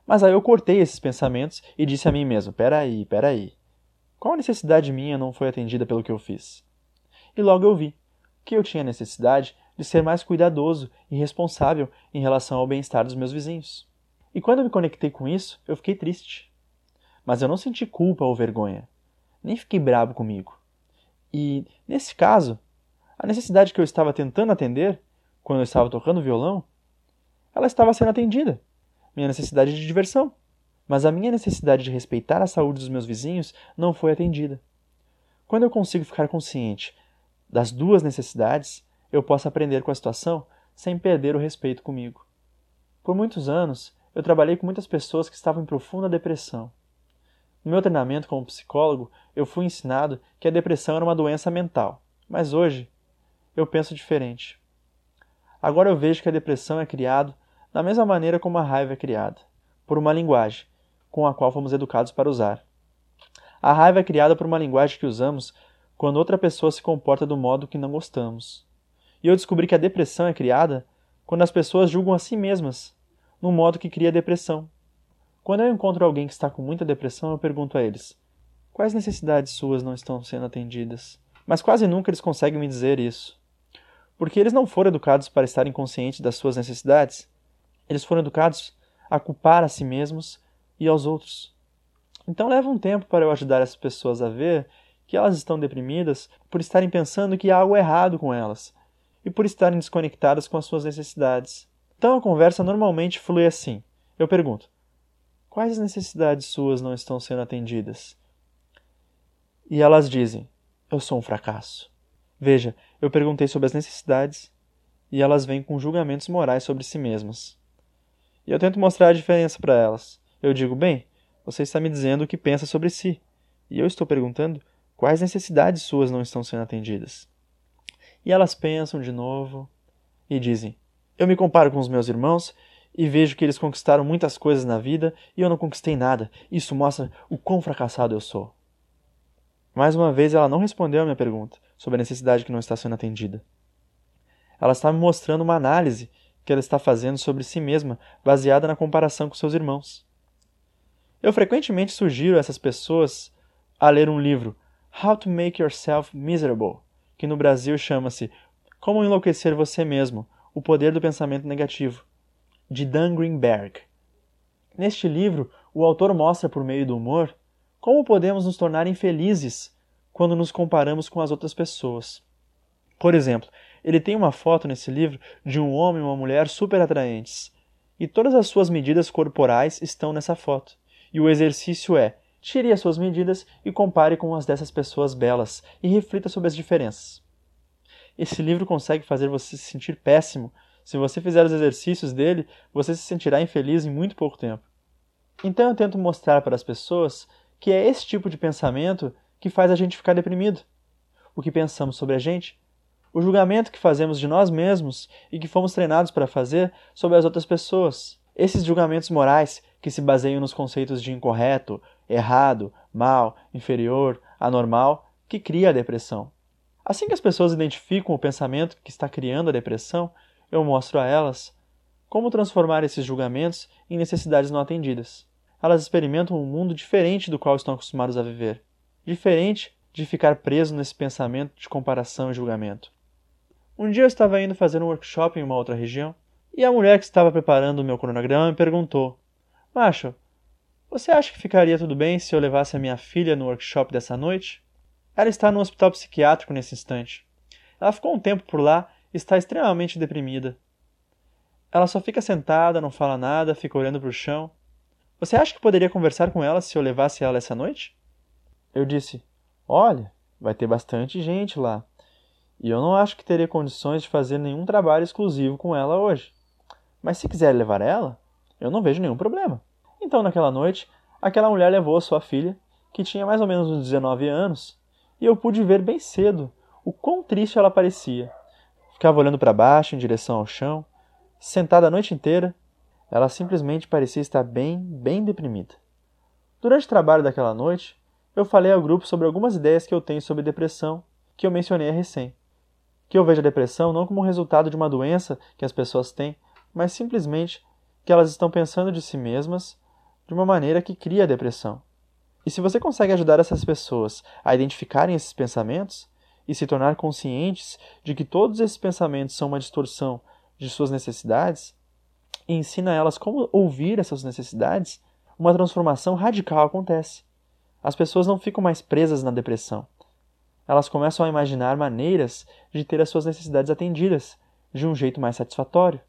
Mas aí eu cortei esses pensamentos e disse a mim mesmo: peraí, peraí. Qual necessidade minha não foi atendida pelo que eu fiz? E logo eu vi que eu tinha necessidade de ser mais cuidadoso e responsável em relação ao bem-estar dos meus vizinhos. E quando eu me conectei com isso, eu fiquei triste. Mas eu não senti culpa ou vergonha, nem fiquei bravo comigo. E, nesse caso, a necessidade que eu estava tentando atender, quando eu estava tocando violão, ela estava sendo atendida. Minha necessidade de diversão. Mas a minha necessidade de respeitar a saúde dos meus vizinhos não foi atendida. Quando eu consigo ficar consciente das duas necessidades, eu posso aprender com a situação sem perder o respeito comigo. Por muitos anos, eu trabalhei com muitas pessoas que estavam em profunda depressão. No meu treinamento como psicólogo, eu fui ensinado que a depressão era uma doença mental, mas hoje eu penso diferente. Agora eu vejo que a depressão é criada da mesma maneira como a raiva é criada, por uma linguagem com a qual fomos educados para usar. A raiva é criada por uma linguagem que usamos quando outra pessoa se comporta do modo que não gostamos. E eu descobri que a depressão é criada quando as pessoas julgam a si mesmas num modo que cria depressão. Quando eu encontro alguém que está com muita depressão, eu pergunto a eles: quais necessidades suas não estão sendo atendidas? Mas quase nunca eles conseguem me dizer isso. Porque eles não foram educados para estarem conscientes das suas necessidades. Eles foram educados a culpar a si mesmos e aos outros. Então leva um tempo para eu ajudar essas pessoas a ver que elas estão deprimidas por estarem pensando que há algo errado com elas e por estarem desconectadas com as suas necessidades. Então a conversa normalmente flui assim. Eu pergunto: quais necessidades suas não estão sendo atendidas? E elas dizem: eu sou um fracasso. Veja, eu perguntei sobre as necessidades e elas vêm com julgamentos morais sobre si mesmas. E eu tento mostrar a diferença para elas. Eu digo: bem, você está me dizendo o que pensa sobre si, e eu estou perguntando quais necessidades suas não estão sendo atendidas. E elas pensam de novo e dizem: Eu me comparo com os meus irmãos e vejo que eles conquistaram muitas coisas na vida e eu não conquistei nada. Isso mostra o quão fracassado eu sou. Mais uma vez, ela não respondeu a minha pergunta sobre a necessidade que não está sendo atendida. Ela está me mostrando uma análise que ela está fazendo sobre si mesma, baseada na comparação com seus irmãos. Eu frequentemente sugiro a essas pessoas a ler um livro, How to Make Yourself Miserable, que no Brasil chama-se Como Enlouquecer Você Mesmo O Poder do Pensamento Negativo, de Dan Greenberg. Neste livro, o autor mostra por meio do humor como podemos nos tornar infelizes quando nos comparamos com as outras pessoas. Por exemplo, ele tem uma foto nesse livro de um homem e uma mulher super atraentes, e todas as suas medidas corporais estão nessa foto. E o exercício é: tire as suas medidas e compare com as dessas pessoas belas e reflita sobre as diferenças. Esse livro consegue fazer você se sentir péssimo. Se você fizer os exercícios dele, você se sentirá infeliz em muito pouco tempo. Então eu tento mostrar para as pessoas que é esse tipo de pensamento que faz a gente ficar deprimido. O que pensamos sobre a gente, o julgamento que fazemos de nós mesmos e que fomos treinados para fazer sobre as outras pessoas. Esses julgamentos morais que se baseiam nos conceitos de incorreto, errado, mal, inferior, anormal, que cria a depressão. Assim que as pessoas identificam o pensamento que está criando a depressão, eu mostro a elas como transformar esses julgamentos em necessidades não atendidas. Elas experimentam um mundo diferente do qual estão acostumadas a viver, diferente de ficar preso nesse pensamento de comparação e julgamento. Um dia eu estava indo fazer um workshop em uma outra região e a mulher que estava preparando o meu cronograma me perguntou: Macho, você acha que ficaria tudo bem se eu levasse a minha filha no workshop dessa noite? Ela está no hospital psiquiátrico nesse instante. Ela ficou um tempo por lá está extremamente deprimida. Ela só fica sentada, não fala nada, fica olhando para o chão. Você acha que poderia conversar com ela se eu levasse ela essa noite? Eu disse: Olha, vai ter bastante gente lá. E eu não acho que teria condições de fazer nenhum trabalho exclusivo com ela hoje. Mas se quiser levar ela, eu não vejo nenhum problema. Então, naquela noite, aquela mulher levou sua filha, que tinha mais ou menos uns 19 anos, e eu pude ver bem cedo o quão triste ela parecia. Ficava olhando para baixo, em direção ao chão, sentada a noite inteira. Ela simplesmente parecia estar bem, bem deprimida. Durante o trabalho daquela noite, eu falei ao grupo sobre algumas ideias que eu tenho sobre depressão, que eu mencionei a recém. Que eu vejo a depressão não como resultado de uma doença que as pessoas têm, mas simplesmente que elas estão pensando de si mesmas de uma maneira que cria a depressão. E se você consegue ajudar essas pessoas a identificarem esses pensamentos e se tornar conscientes de que todos esses pensamentos são uma distorção de suas necessidades, e ensina elas como ouvir essas necessidades, uma transformação radical acontece. As pessoas não ficam mais presas na depressão. Elas começam a imaginar maneiras de ter as suas necessidades atendidas de um jeito mais satisfatório.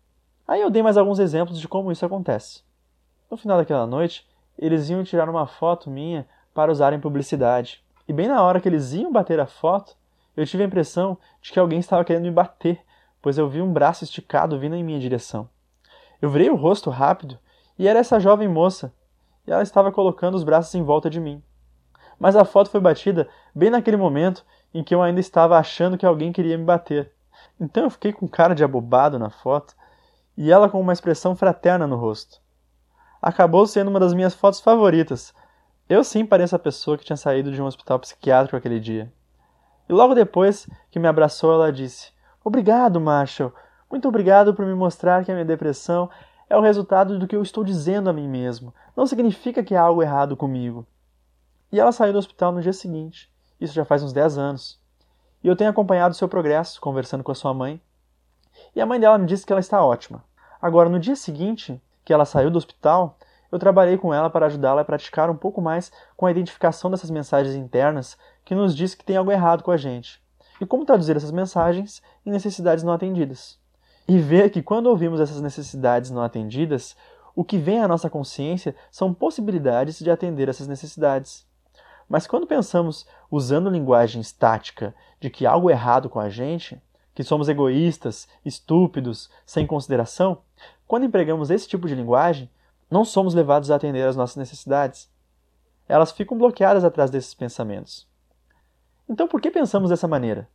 Aí eu dei mais alguns exemplos de como isso acontece. No final daquela noite, eles iam tirar uma foto minha para usar em publicidade. E bem na hora que eles iam bater a foto, eu tive a impressão de que alguém estava querendo me bater, pois eu vi um braço esticado vindo em minha direção. Eu virei o rosto rápido e era essa jovem moça, e ela estava colocando os braços em volta de mim. Mas a foto foi batida bem naquele momento em que eu ainda estava achando que alguém queria me bater. Então eu fiquei com cara de abobado na foto e ela com uma expressão fraterna no rosto. Acabou sendo uma das minhas fotos favoritas. Eu sim pareço a pessoa que tinha saído de um hospital psiquiátrico aquele dia. E logo depois que me abraçou, ela disse: Obrigado, Marshall. Muito obrigado por me mostrar que a minha depressão É o resultado do que eu estou dizendo a mim mesmo. Não significa que há algo errado comigo. E ela saiu do hospital no dia seguinte. Isso já faz uns 10 anos. E eu tenho acompanhado seu progresso, conversando com a sua mãe. E a mãe dela me disse que ela está ótima. Agora, no dia seguinte, que ela saiu do hospital, eu trabalhei com ela para ajudá-la a praticar um pouco mais com a identificação dessas mensagens internas que nos diz que tem algo errado com a gente. E como traduzir essas mensagens em necessidades não atendidas. E ver que quando ouvimos essas necessidades não atendidas, o que vem à nossa consciência são possibilidades de atender essas necessidades. Mas quando pensamos usando linguagem estática de que algo é errado com a gente, que somos egoístas, estúpidos, sem consideração, quando empregamos esse tipo de linguagem, não somos levados a atender às nossas necessidades. Elas ficam bloqueadas atrás desses pensamentos. Então, por que pensamos dessa maneira?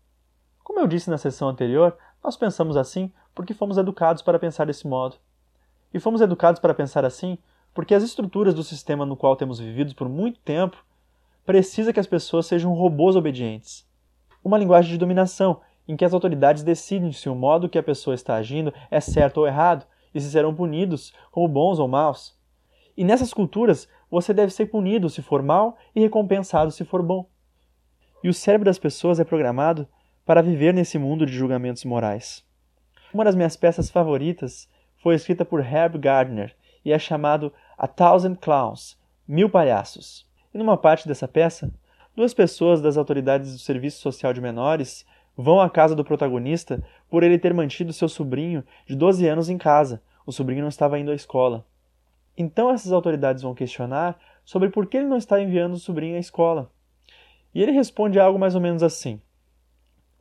Como eu disse na sessão anterior, nós pensamos assim porque fomos educados para pensar desse modo. E fomos educados para pensar assim porque as estruturas do sistema no qual temos vivido por muito tempo precisa que as pessoas sejam robôs obedientes. Uma linguagem de dominação, em que as autoridades decidem se o modo que a pessoa está agindo é certo ou errado e se serão punidos como bons ou maus. E nessas culturas, você deve ser punido se for mal e recompensado se for bom. E o cérebro das pessoas é programado para viver nesse mundo de julgamentos morais. Uma das minhas peças favoritas foi escrita por Herb Gardner e é chamado A Thousand Clowns Mil Palhaços. E numa parte dessa peça, duas pessoas das autoridades do Serviço Social de Menores vão à casa do protagonista por ele ter mantido seu sobrinho de 12 anos em casa. O sobrinho não estava indo à escola. Então essas autoridades vão questionar sobre por que ele não está enviando o sobrinho à escola. E ele responde algo mais ou menos assim: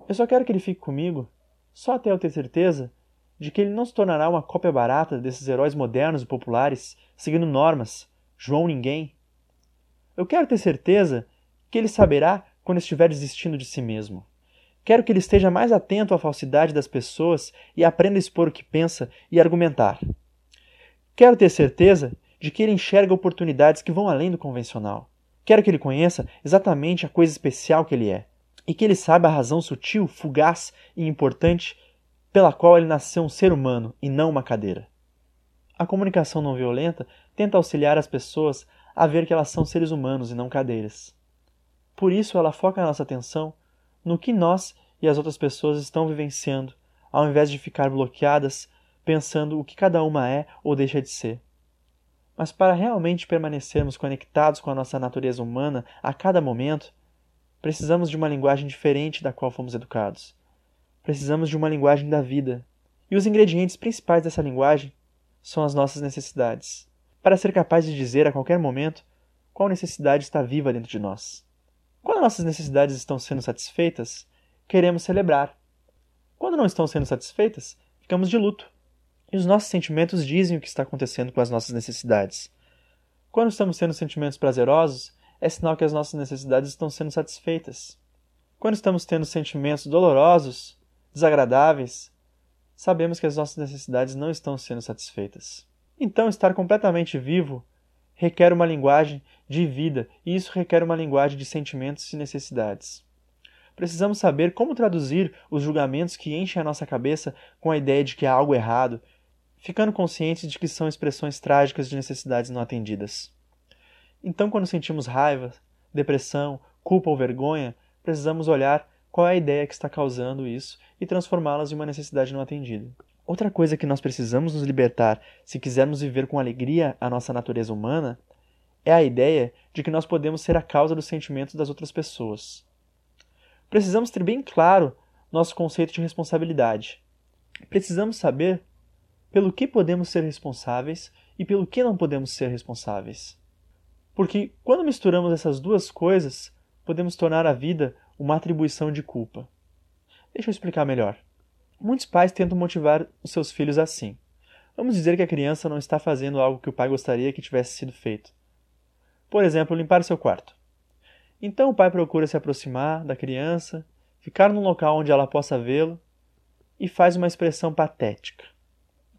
Eu só quero que ele fique comigo, só até eu ter certeza de que ele não se tornará uma cópia barata desses heróis modernos e populares, seguindo normas, João Ninguém, eu quero ter certeza que ele saberá quando estiver desistindo de si mesmo. Quero que ele esteja mais atento à falsidade das pessoas e aprenda a expor o que pensa e argumentar. Quero ter certeza de que ele enxerga oportunidades que vão além do convencional. Quero que ele conheça exatamente a coisa especial que ele é e que ele saiba a razão sutil, fugaz e importante pela qual ele nasceu um ser humano e não uma cadeira. A comunicação não violenta tenta auxiliar as pessoas a ver que elas são seres humanos e não cadeiras. Por isso ela foca a nossa atenção no que nós e as outras pessoas estão vivenciando, ao invés de ficar bloqueadas pensando o que cada uma é ou deixa de ser. Mas para realmente permanecermos conectados com a nossa natureza humana a cada momento, precisamos de uma linguagem diferente da qual fomos educados. Precisamos de uma linguagem da vida. E os ingredientes principais dessa linguagem são as nossas necessidades para ser capaz de dizer a qualquer momento qual necessidade está viva dentro de nós. Quando nossas necessidades estão sendo satisfeitas, queremos celebrar. Quando não estão sendo satisfeitas, ficamos de luto. E os nossos sentimentos dizem o que está acontecendo com as nossas necessidades. Quando estamos tendo sentimentos prazerosos, é sinal que as nossas necessidades estão sendo satisfeitas. Quando estamos tendo sentimentos dolorosos, desagradáveis, sabemos que as nossas necessidades não estão sendo satisfeitas. Então, estar completamente vivo requer uma linguagem de vida e isso requer uma linguagem de sentimentos e necessidades. Precisamos saber como traduzir os julgamentos que enchem a nossa cabeça com a ideia de que há algo errado, ficando conscientes de que são expressões trágicas de necessidades não atendidas. Então, quando sentimos raiva, depressão, culpa ou vergonha, precisamos olhar qual é a ideia que está causando isso e transformá-las em uma necessidade não atendida. Outra coisa que nós precisamos nos libertar se quisermos viver com alegria a nossa natureza humana é a ideia de que nós podemos ser a causa dos sentimentos das outras pessoas. Precisamos ter bem claro nosso conceito de responsabilidade. Precisamos saber pelo que podemos ser responsáveis e pelo que não podemos ser responsáveis. Porque quando misturamos essas duas coisas, podemos tornar a vida uma atribuição de culpa. Deixa eu explicar melhor. Muitos pais tentam motivar os seus filhos assim. Vamos dizer que a criança não está fazendo algo que o pai gostaria que tivesse sido feito. Por exemplo, limpar seu quarto. Então o pai procura se aproximar da criança, ficar num local onde ela possa vê-lo e faz uma expressão patética.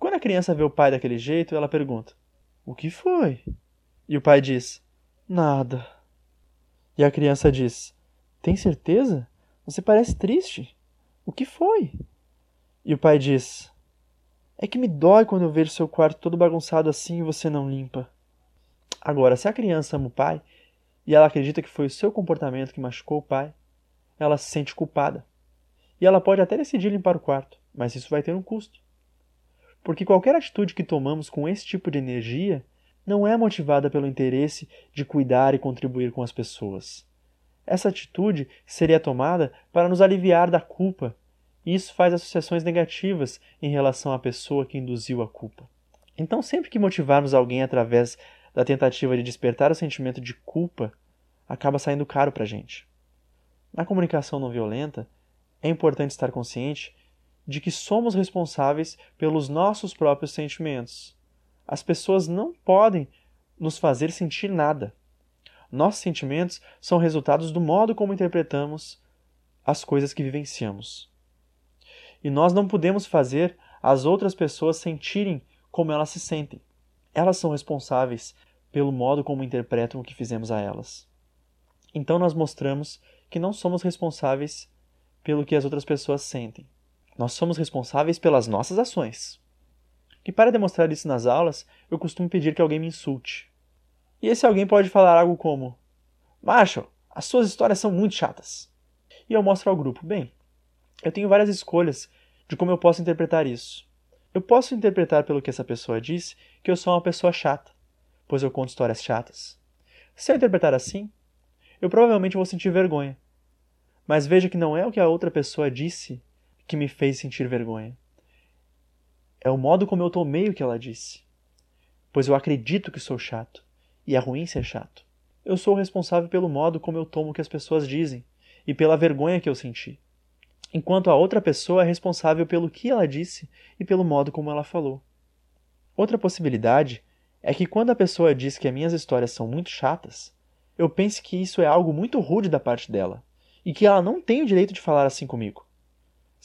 Quando a criança vê o pai daquele jeito, ela pergunta: O que foi? E o pai diz: Nada. E a criança diz: Tem certeza? Você parece triste. O que foi? E o pai diz: É que me dói quando eu vejo seu quarto todo bagunçado assim e você não limpa. Agora, se a criança ama o pai e ela acredita que foi o seu comportamento que machucou o pai, ela se sente culpada. E ela pode até decidir limpar o quarto, mas isso vai ter um custo. Porque qualquer atitude que tomamos com esse tipo de energia não é motivada pelo interesse de cuidar e contribuir com as pessoas. Essa atitude seria tomada para nos aliviar da culpa, e isso faz associações negativas em relação à pessoa que induziu a culpa. Então, sempre que motivarmos alguém através da tentativa de despertar o sentimento de culpa, acaba saindo caro para a gente. Na comunicação não violenta, é importante estar consciente de que somos responsáveis pelos nossos próprios sentimentos. As pessoas não podem nos fazer sentir nada. Nossos sentimentos são resultados do modo como interpretamos as coisas que vivenciamos. E nós não podemos fazer as outras pessoas sentirem como elas se sentem. Elas são responsáveis pelo modo como interpretam o que fizemos a elas. Então nós mostramos que não somos responsáveis pelo que as outras pessoas sentem. Nós somos responsáveis pelas nossas ações. E para demonstrar isso nas aulas, eu costumo pedir que alguém me insulte. E esse alguém pode falar algo como: Marshall, as suas histórias são muito chatas. E eu mostro ao grupo: bem, eu tenho várias escolhas de como eu posso interpretar isso. Eu posso interpretar pelo que essa pessoa disse que eu sou uma pessoa chata, pois eu conto histórias chatas. Se eu interpretar assim, eu provavelmente vou sentir vergonha. Mas veja que não é o que a outra pessoa disse que me fez sentir vergonha. É o modo como eu tomei o que ela disse. Pois eu acredito que sou chato, e é ruim ser chato. Eu sou responsável pelo modo como eu tomo o que as pessoas dizem e pela vergonha que eu senti. Enquanto a outra pessoa é responsável pelo que ela disse e pelo modo como ela falou. Outra possibilidade é que quando a pessoa diz que as minhas histórias são muito chatas, eu pense que isso é algo muito rude da parte dela e que ela não tem o direito de falar assim comigo.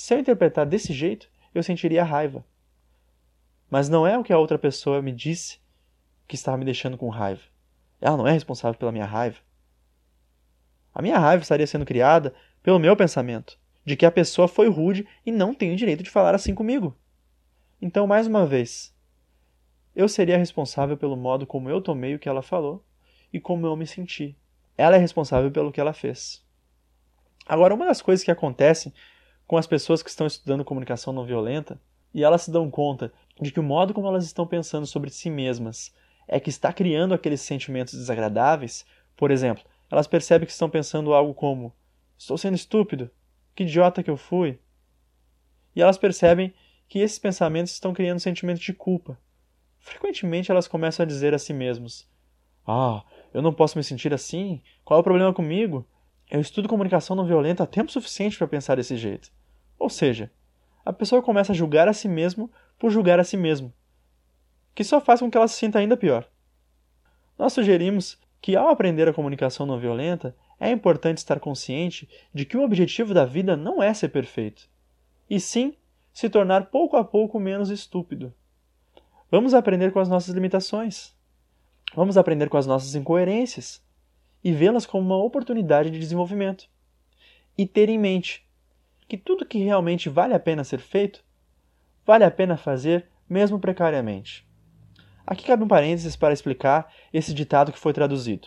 Se eu interpretar desse jeito, eu sentiria raiva. Mas não é o que a outra pessoa me disse que estava me deixando com raiva. Ela não é responsável pela minha raiva. A minha raiva estaria sendo criada pelo meu pensamento, de que a pessoa foi rude e não tem o direito de falar assim comigo. Então, mais uma vez, eu seria responsável pelo modo como eu tomei o que ela falou e como eu me senti. Ela é responsável pelo que ela fez. Agora, uma das coisas que acontecem com as pessoas que estão estudando comunicação não violenta e elas se dão conta de que o modo como elas estão pensando sobre si mesmas é que está criando aqueles sentimentos desagradáveis. Por exemplo, elas percebem que estão pensando algo como: estou sendo estúpido, que idiota que eu fui. E elas percebem que esses pensamentos estão criando um sentimento de culpa. Frequentemente elas começam a dizer a si mesmas: Ah, eu não posso me sentir assim? Qual é o problema comigo? Eu estudo comunicação não violenta há tempo suficiente para pensar desse jeito. Ou seja, a pessoa começa a julgar a si mesmo por julgar a si mesmo, que só faz com que ela se sinta ainda pior. Nós sugerimos que, ao aprender a comunicação não violenta, é importante estar consciente de que o objetivo da vida não é ser perfeito, e sim se tornar pouco a pouco menos estúpido. Vamos aprender com as nossas limitações. Vamos aprender com as nossas incoerências e vê-las como uma oportunidade de desenvolvimento. E ter em mente que tudo que realmente vale a pena ser feito, vale a pena fazer mesmo precariamente. Aqui cabe um parênteses para explicar esse ditado que foi traduzido.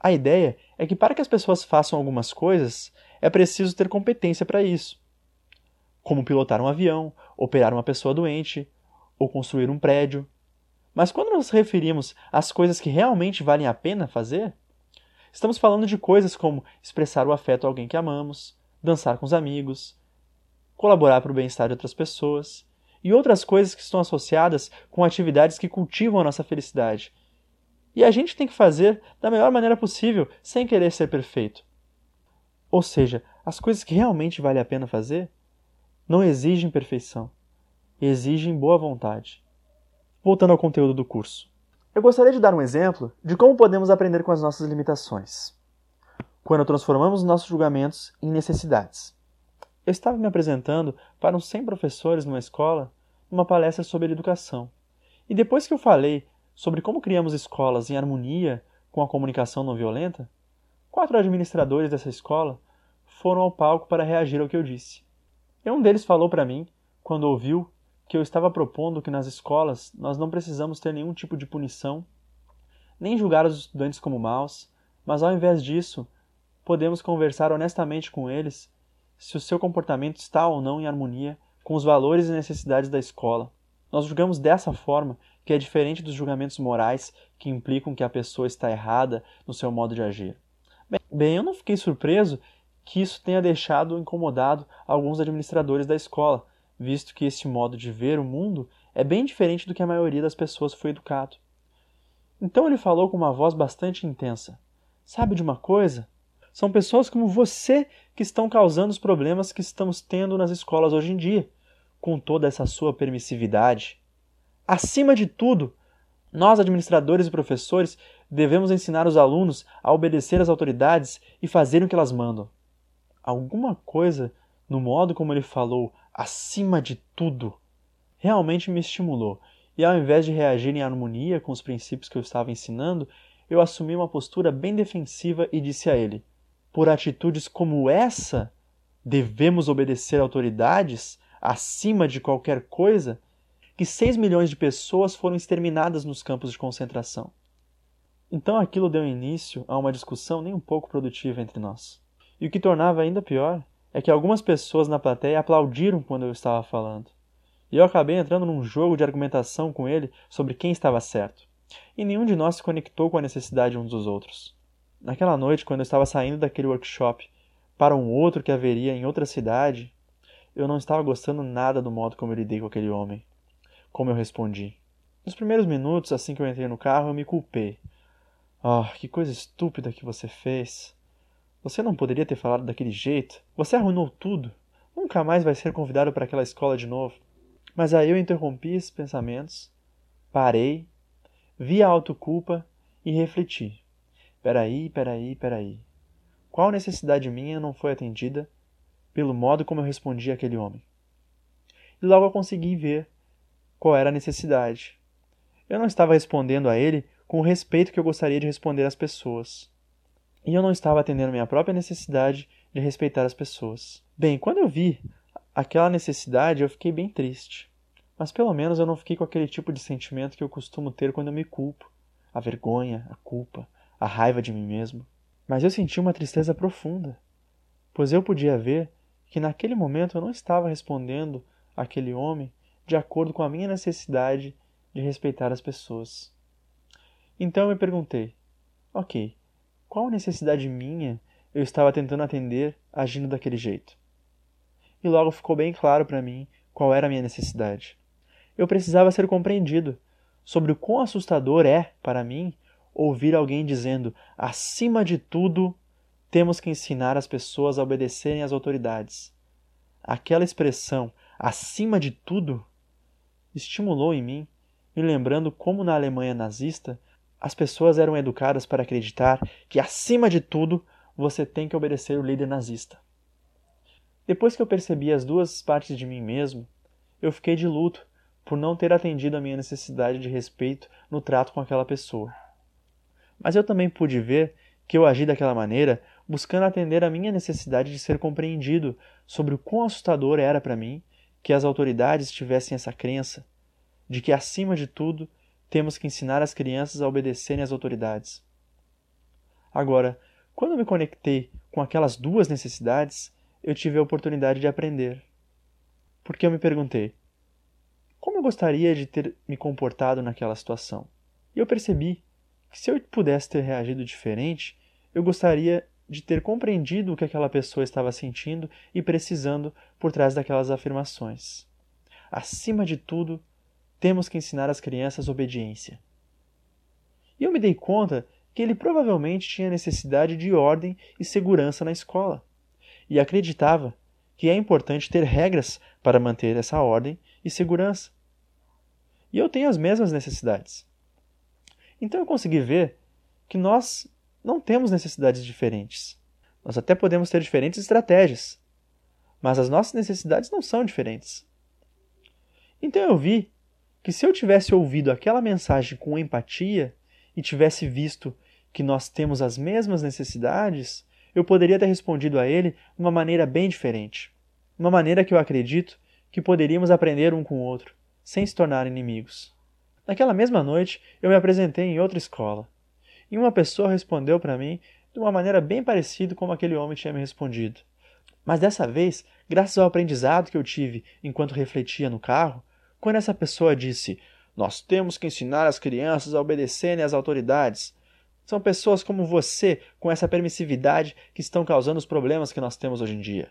A ideia é que para que as pessoas façam algumas coisas, é preciso ter competência para isso. Como pilotar um avião, operar uma pessoa doente, ou construir um prédio, mas quando nos referimos às coisas que realmente valem a pena fazer, estamos falando de coisas como expressar o afeto a alguém que amamos, dançar com os amigos, colaborar para o bem-estar de outras pessoas e outras coisas que estão associadas com atividades que cultivam a nossa felicidade. E a gente tem que fazer da melhor maneira possível, sem querer ser perfeito. Ou seja, as coisas que realmente vale a pena fazer não exigem perfeição, exigem boa vontade. Voltando ao conteúdo do curso. Eu gostaria de dar um exemplo de como podemos aprender com as nossas limitações, quando transformamos nossos julgamentos em necessidades. Eu estava me apresentando para uns 100 professores numa escola, numa palestra sobre educação. E depois que eu falei sobre como criamos escolas em harmonia com a comunicação não violenta, quatro administradores dessa escola foram ao palco para reagir ao que eu disse. E um deles falou para mim, quando ouviu que eu estava propondo que nas escolas nós não precisamos ter nenhum tipo de punição, nem julgar os estudantes como maus, mas ao invés disso, podemos conversar honestamente com eles se o seu comportamento está ou não em harmonia com os valores e necessidades da escola. Nós julgamos dessa forma, que é diferente dos julgamentos morais que implicam que a pessoa está errada no seu modo de agir. Bem, eu não fiquei surpreso que isso tenha deixado incomodado alguns administradores da escola, visto que esse modo de ver o mundo é bem diferente do que a maioria das pessoas foi educado. Então ele falou com uma voz bastante intensa: Sabe de uma coisa? São pessoas como você que estão causando os problemas que estamos tendo nas escolas hoje em dia, com toda essa sua permissividade. Acima de tudo, nós, administradores e professores, devemos ensinar os alunos a obedecer às autoridades e fazerem o que elas mandam. Alguma coisa no modo como ele falou, acima de tudo, realmente me estimulou, e ao invés de reagir em harmonia com os princípios que eu estava ensinando, eu assumi uma postura bem defensiva e disse a ele: por atitudes como essa, devemos obedecer autoridades acima de qualquer coisa? Que 6 milhões de pessoas foram exterminadas nos campos de concentração. Então aquilo deu início a uma discussão nem um pouco produtiva entre nós. E o que tornava ainda pior é que algumas pessoas na plateia aplaudiram quando eu estava falando. E eu acabei entrando num jogo de argumentação com ele sobre quem estava certo. E nenhum de nós se conectou com a necessidade uns dos outros. Naquela noite, quando eu estava saindo daquele workshop para um outro que haveria em outra cidade, eu não estava gostando nada do modo como eu lidei com aquele homem. Como eu respondi. Nos primeiros minutos, assim que eu entrei no carro, eu me culpei. Oh, que coisa estúpida que você fez. Você não poderia ter falado daquele jeito. Você arruinou tudo. Nunca mais vai ser convidado para aquela escola de novo. Mas aí eu interrompi esses pensamentos, parei, vi a autoculpa e refleti. Peraí, peraí, peraí. Qual necessidade minha não foi atendida pelo modo como eu respondi àquele homem? E logo eu consegui ver qual era a necessidade. Eu não estava respondendo a ele com o respeito que eu gostaria de responder às pessoas. E eu não estava atendendo minha própria necessidade de respeitar as pessoas. Bem, quando eu vi aquela necessidade, eu fiquei bem triste. Mas pelo menos eu não fiquei com aquele tipo de sentimento que eu costumo ter quando eu me culpo a vergonha, a culpa, a raiva de mim mesmo. Mas eu senti uma tristeza profunda, pois eu podia ver que naquele momento eu não estava respondendo àquele homem de acordo com a minha necessidade de respeitar as pessoas. Então eu me perguntei: ok, qual necessidade minha eu estava tentando atender agindo daquele jeito? E logo ficou bem claro para mim qual era a minha necessidade. Eu precisava ser compreendido sobre o quão assustador é, para mim, ouvir alguém dizendo: acima de tudo, temos que ensinar as pessoas a obedecerem às autoridades. Aquela expressão, acima de tudo, estimulou em mim, me lembrando como na Alemanha nazista as pessoas eram educadas para acreditar que, acima de tudo, você tem que obedecer o líder nazista. Depois que eu percebi as duas partes de mim mesmo, eu fiquei de luto por não ter atendido a minha necessidade de respeito no trato com aquela pessoa. Mas eu também pude ver que eu agi daquela maneira buscando atender a minha necessidade de ser compreendido sobre o quão assustador era para mim que as autoridades tivessem essa crença de que, acima de tudo, temos que ensinar as crianças a obedecerem às autoridades. Agora, quando me conectei com aquelas duas necessidades, eu tive a oportunidade de aprender. Porque eu me perguntei: como eu gostaria de ter me comportado naquela situação? E eu percebi que se eu pudesse ter reagido diferente, eu gostaria de ter compreendido o que aquela pessoa estava sentindo e precisando por trás daquelas afirmações. Acima de tudo, temos que ensinar as crianças obediência. E eu me dei conta que ele provavelmente tinha necessidade de ordem e segurança na escola, e acreditava que é importante ter regras para manter essa ordem e segurança. E eu tenho as mesmas necessidades. Então eu consegui ver que nós não temos necessidades diferentes. Nós até podemos ter diferentes estratégias, mas as nossas necessidades não são diferentes. Então eu vi que se eu tivesse ouvido aquela mensagem com empatia e tivesse visto que nós temos as mesmas necessidades, eu poderia ter respondido a ele de uma maneira bem diferente. Uma maneira que eu acredito que poderíamos aprender um com o outro. sem se tornar inimigos. Naquela mesma noite, eu me apresentei em outra escola. E uma pessoa respondeu para mim de uma maneira bem parecida com aquele homem tinha me respondido. Mas dessa vez, graças ao aprendizado que eu tive enquanto refletia no carro, quando essa pessoa disse: Nós temos que ensinar as crianças a obedecerem às autoridades. São pessoas como você, com essa permissividade, que estão causando os problemas que nós temos hoje em dia.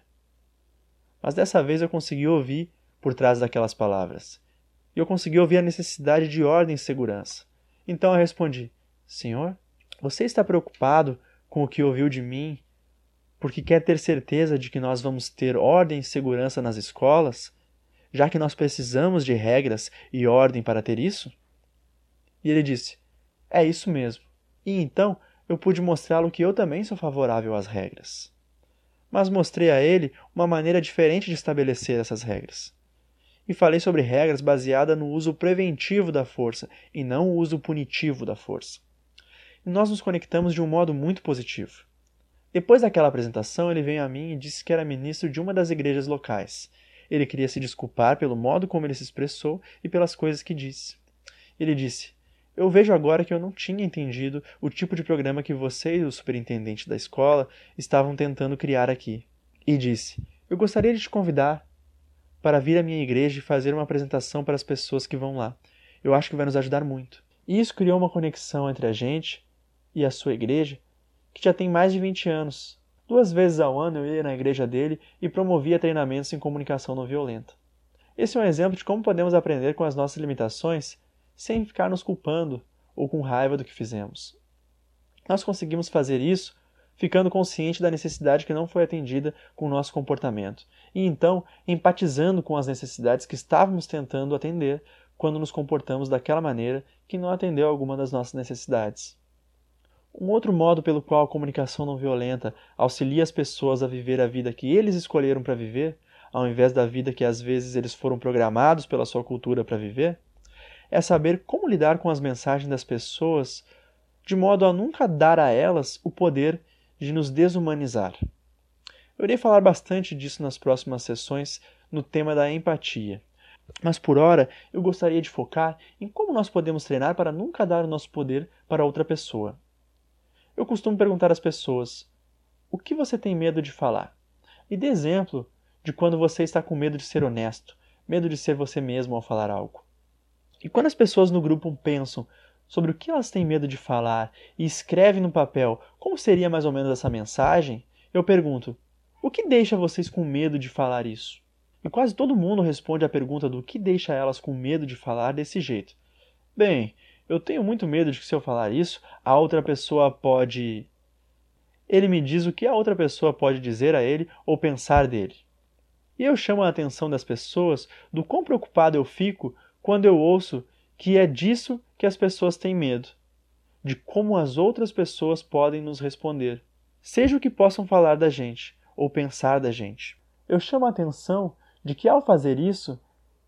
Mas dessa vez eu consegui ouvir por trás daquelas palavras. E eu consegui ouvir a necessidade de ordem e segurança. Então eu respondi: Senhor, você está preocupado com o que ouviu de mim porque quer ter certeza de que nós vamos ter ordem e segurança nas escolas, já que nós precisamos de regras e ordem para ter isso? E ele disse: É isso mesmo. E então eu pude mostrá-lo que eu também sou favorável às regras. Mas mostrei a ele uma maneira diferente de estabelecer essas regras. E falei sobre regras baseadas no uso preventivo da força e não o uso punitivo da força. E nós nos conectamos de um modo muito positivo. Depois daquela apresentação, ele veio a mim e disse que era ministro de uma das igrejas locais. Ele queria se desculpar pelo modo como ele se expressou e pelas coisas que disse. Ele disse: Eu vejo agora que eu não tinha entendido o tipo de programa que você e o superintendente da escola estavam tentando criar aqui. E disse: Eu gostaria de te convidar para vir à minha igreja e fazer uma apresentação para as pessoas que vão lá. Eu acho que vai nos ajudar muito. E isso criou uma conexão entre a gente e a sua igreja que já tem mais de 20 anos. Duas vezes ao ano eu ia na igreja dele e promovia treinamentos em comunicação não violenta. Esse é um exemplo de como podemos aprender com as nossas limitações sem ficar nos culpando ou com raiva do que fizemos. Nós conseguimos fazer isso ficando consciente da necessidade que não foi atendida com o nosso comportamento, e então empatizando com as necessidades que estávamos tentando atender quando nos comportamos daquela maneira que não atendeu alguma das nossas necessidades. Um outro modo pelo qual a comunicação não violenta auxilia as pessoas a viver a vida que eles escolheram para viver, ao invés da vida que às vezes eles foram programados pela sua cultura para viver, é saber como lidar com as mensagens das pessoas de modo a nunca dar a elas o poder de nos desumanizar. Eu irei falar bastante disso nas próximas sessões no tema da empatia. Mas por hora, eu gostaria de focar em como nós podemos treinar para nunca dar o nosso poder para outra pessoa. Eu costumo perguntar às pessoas: o que você tem medo de falar? Me dê exemplo de quando você está com medo de ser honesto, medo de ser você mesmo ao falar algo. E quando as pessoas no grupo pensam sobre o que elas têm medo de falar e escrevem no papel como seria mais ou menos essa mensagem, eu pergunto: o que deixa vocês com medo de falar isso? E quase todo mundo responde à pergunta do que deixa elas com medo de falar desse jeito. Bem, eu tenho muito medo de que se eu falar isso, a outra pessoa pode. Ele me diz o que a outra pessoa pode dizer a ele ou pensar dele. E eu chamo a atenção das pessoas do quão preocupado eu fico quando eu ouço que é disso que as pessoas têm medo, de como as outras pessoas podem nos responder, seja o que possam falar da gente ou pensar da gente. Eu chamo a atenção de que ao fazer isso,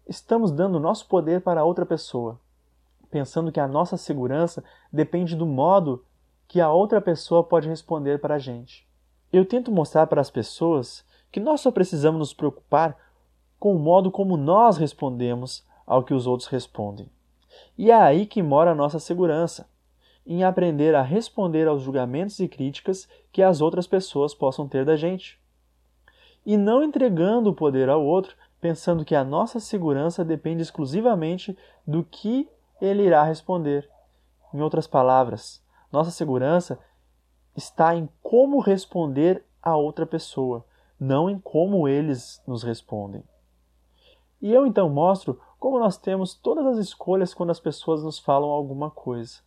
estamos dando nosso poder para outra pessoa pensando que a nossa segurança depende do modo que a outra pessoa pode responder para a gente. Eu tento mostrar para as pessoas que nós só precisamos nos preocupar com o modo como nós respondemos ao que os outros respondem. E é aí que mora a nossa segurança, em aprender a responder aos julgamentos e críticas que as outras pessoas possam ter da gente. E não entregando o poder ao outro, pensando que a nossa segurança depende exclusivamente do que ele irá responder. Em outras palavras, nossa segurança está em como responder a outra pessoa, não em como eles nos respondem. E eu então mostro como nós temos todas as escolhas quando as pessoas nos falam alguma coisa.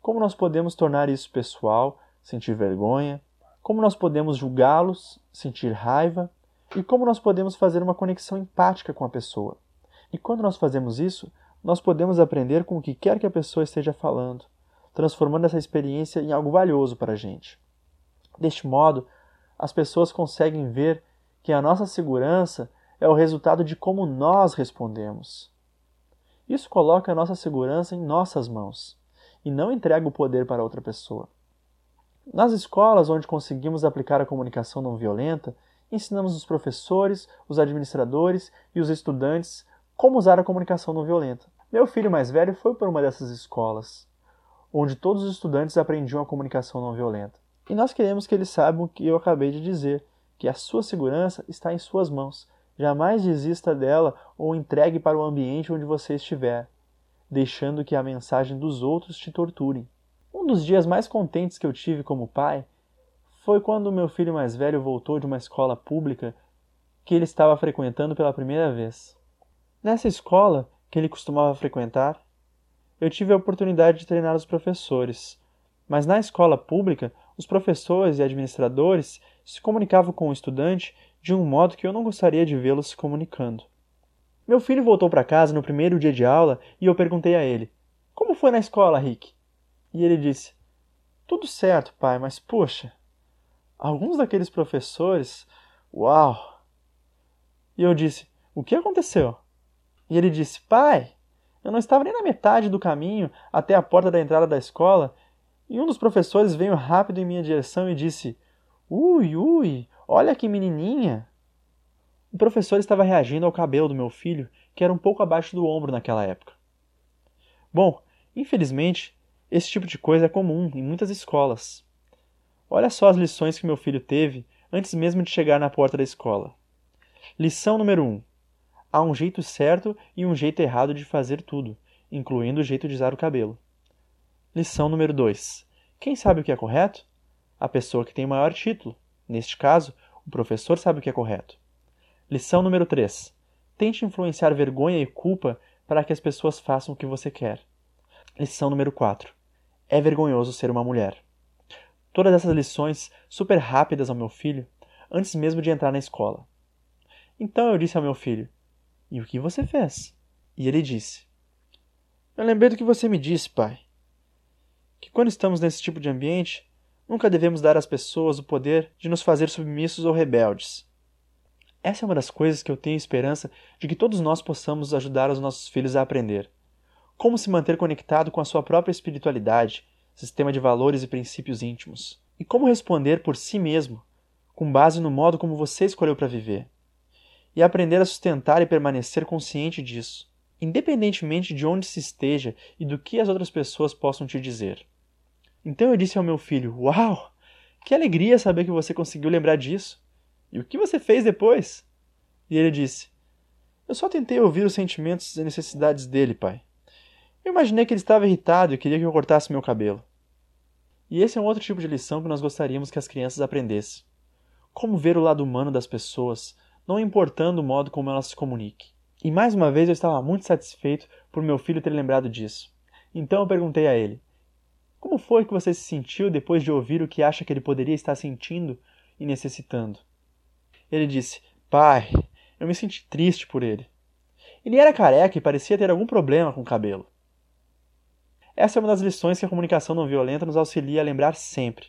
Como nós podemos tornar isso pessoal, sentir vergonha, como nós podemos julgá-los, sentir raiva, e como nós podemos fazer uma conexão empática com a pessoa. E quando nós fazemos isso, nós podemos aprender com o que quer que a pessoa esteja falando, transformando essa experiência em algo valioso para a gente. Deste modo, as pessoas conseguem ver que a nossa segurança é o resultado de como nós respondemos. Isso coloca a nossa segurança em nossas mãos e não entrega o poder para outra pessoa. Nas escolas onde conseguimos aplicar a comunicação não violenta, ensinamos os professores, os administradores e os estudantes Como usar a comunicação não violenta? Meu filho mais velho foi por uma dessas escolas, onde todos os estudantes aprendiam a comunicação não violenta. E nós queremos que eles saibam o que eu acabei de dizer, que a sua segurança está em suas mãos. Jamais desista dela ou entregue para o ambiente onde você estiver, deixando que a mensagem dos outros te torturem. Um dos dias mais contentes que eu tive como pai foi quando meu filho mais velho voltou de uma escola pública que ele estava frequentando pela primeira vez. Nessa escola que ele costumava frequentar, eu tive a oportunidade de treinar os professores, mas na escola pública, os professores e administradores se comunicavam com o estudante de um modo que eu não gostaria de vê-los se comunicando. Meu filho voltou para casa no primeiro dia de aula e eu perguntei a ele: Como foi na escola, Rick? E ele disse: Tudo certo, pai, mas poxa, alguns daqueles professores. Uau! E eu disse: O que aconteceu? E ele disse: Pai, eu não estava nem na metade do caminho até a porta da entrada da escola e um dos professores veio rápido em minha direção e disse: Ui, ui, olha que menininha! O professor estava reagindo ao cabelo do meu filho, que era um pouco abaixo do ombro naquela época. Bom, infelizmente, esse tipo de coisa é comum em muitas escolas. Olha só as lições que meu filho teve antes mesmo de chegar na porta da escola. Lição número 1: um, Há um jeito certo e um jeito errado de fazer tudo, incluindo o jeito de usar o cabelo. Lição número 2: Quem sabe o que é correto? A pessoa que tem o maior título. Neste caso, o professor sabe o que é correto. Lição número 3: Tente influenciar vergonha e culpa para que as pessoas façam o que você quer. Lição número 4: É vergonhoso ser uma mulher. Todas essas lições super rápidas ao meu filho, antes mesmo de entrar na escola. Então eu disse ao meu filho: e o que você fez? E ele disse: Eu lembrei do que você me disse, pai. Que quando estamos nesse tipo de ambiente, nunca devemos dar às pessoas o poder de nos fazer submissos ou rebeldes. Essa é uma das coisas que eu tenho esperança de que todos nós possamos ajudar os nossos filhos a aprender. Como se manter conectado com a sua própria espiritualidade, sistema de valores e princípios íntimos. E como responder por si mesmo, com base no modo como você escolheu para viver e aprender a sustentar e permanecer consciente disso, independentemente de onde se esteja e do que as outras pessoas possam te dizer. Então eu disse ao meu filho: Uau! Que alegria saber que você conseguiu lembrar disso! E o que você fez depois? E ele disse: Eu só tentei ouvir os sentimentos e necessidades dele, pai. Eu imaginei que ele estava irritado e queria que eu cortasse meu cabelo. E esse é um outro tipo de lição que nós gostaríamos que as crianças aprendessem. Como ver o lado humano das pessoas, não importando o modo como ela se comunique. E mais uma vez eu estava muito satisfeito por meu filho ter lembrado disso. Então eu perguntei a ele: Como foi que você se sentiu depois de ouvir o que acha que ele poderia estar sentindo e necessitando? Ele disse: Pai, eu me senti triste por ele. Ele era careca e parecia ter algum problema com o cabelo. Essa é uma das lições que a comunicação não violenta nos auxilia a lembrar sempre.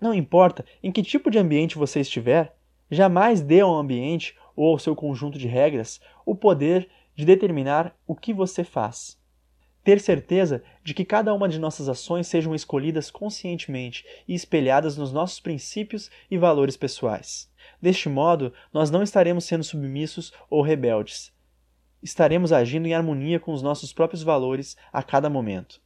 Não importa em que tipo de ambiente você estiver, jamais dê ao ambiente ou ao seu conjunto de regras o poder de determinar o que você faz. Ter certeza de que cada uma de nossas ações sejam escolhidas conscientemente e espelhadas nos nossos princípios e valores pessoais. Deste modo, nós não estaremos sendo submissos ou rebeldes. Estaremos agindo em harmonia com os nossos próprios valores a cada momento.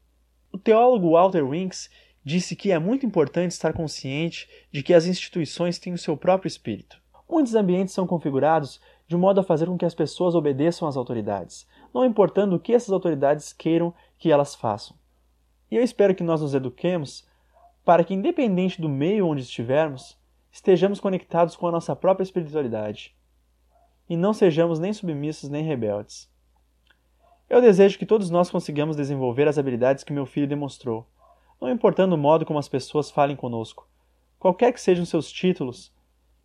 O teólogo Walter Winks disse que é muito importante estar consciente de que as instituições têm o seu próprio espírito. Muitos ambientes são configurados de modo a fazer com que as pessoas obedeçam às autoridades, não importando o que essas autoridades queiram que elas façam. E eu espero que nós nos eduquemos para que, independente do meio onde estivermos, estejamos conectados com a nossa própria espiritualidade e não sejamos nem submissos nem rebeldes. Eu desejo que todos nós consigamos desenvolver as habilidades que meu filho demonstrou, não importando o modo como as pessoas falem conosco, qualquer que sejam seus títulos,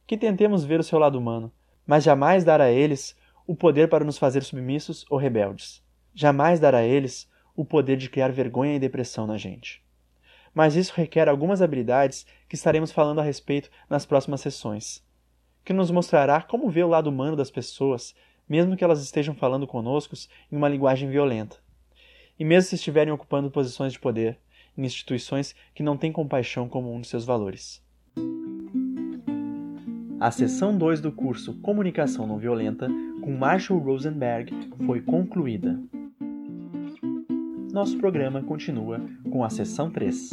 que tentemos ver o seu lado humano, mas jamais dar a eles o poder para nos fazer submissos ou rebeldes. Jamais dar a eles o poder de criar vergonha e depressão na gente. Mas isso requer algumas habilidades que estaremos falando a respeito nas próximas sessões, que nos mostrará como ver o lado humano das pessoas, mesmo que elas estejam falando conosco em uma linguagem violenta. E mesmo se estiverem ocupando posições de poder, em instituições que não têm compaixão como um de seus valores. A sessão 2 do curso Comunicação Não Violenta com Marshall Rosenberg foi concluída. Nosso programa continua com a sessão 3.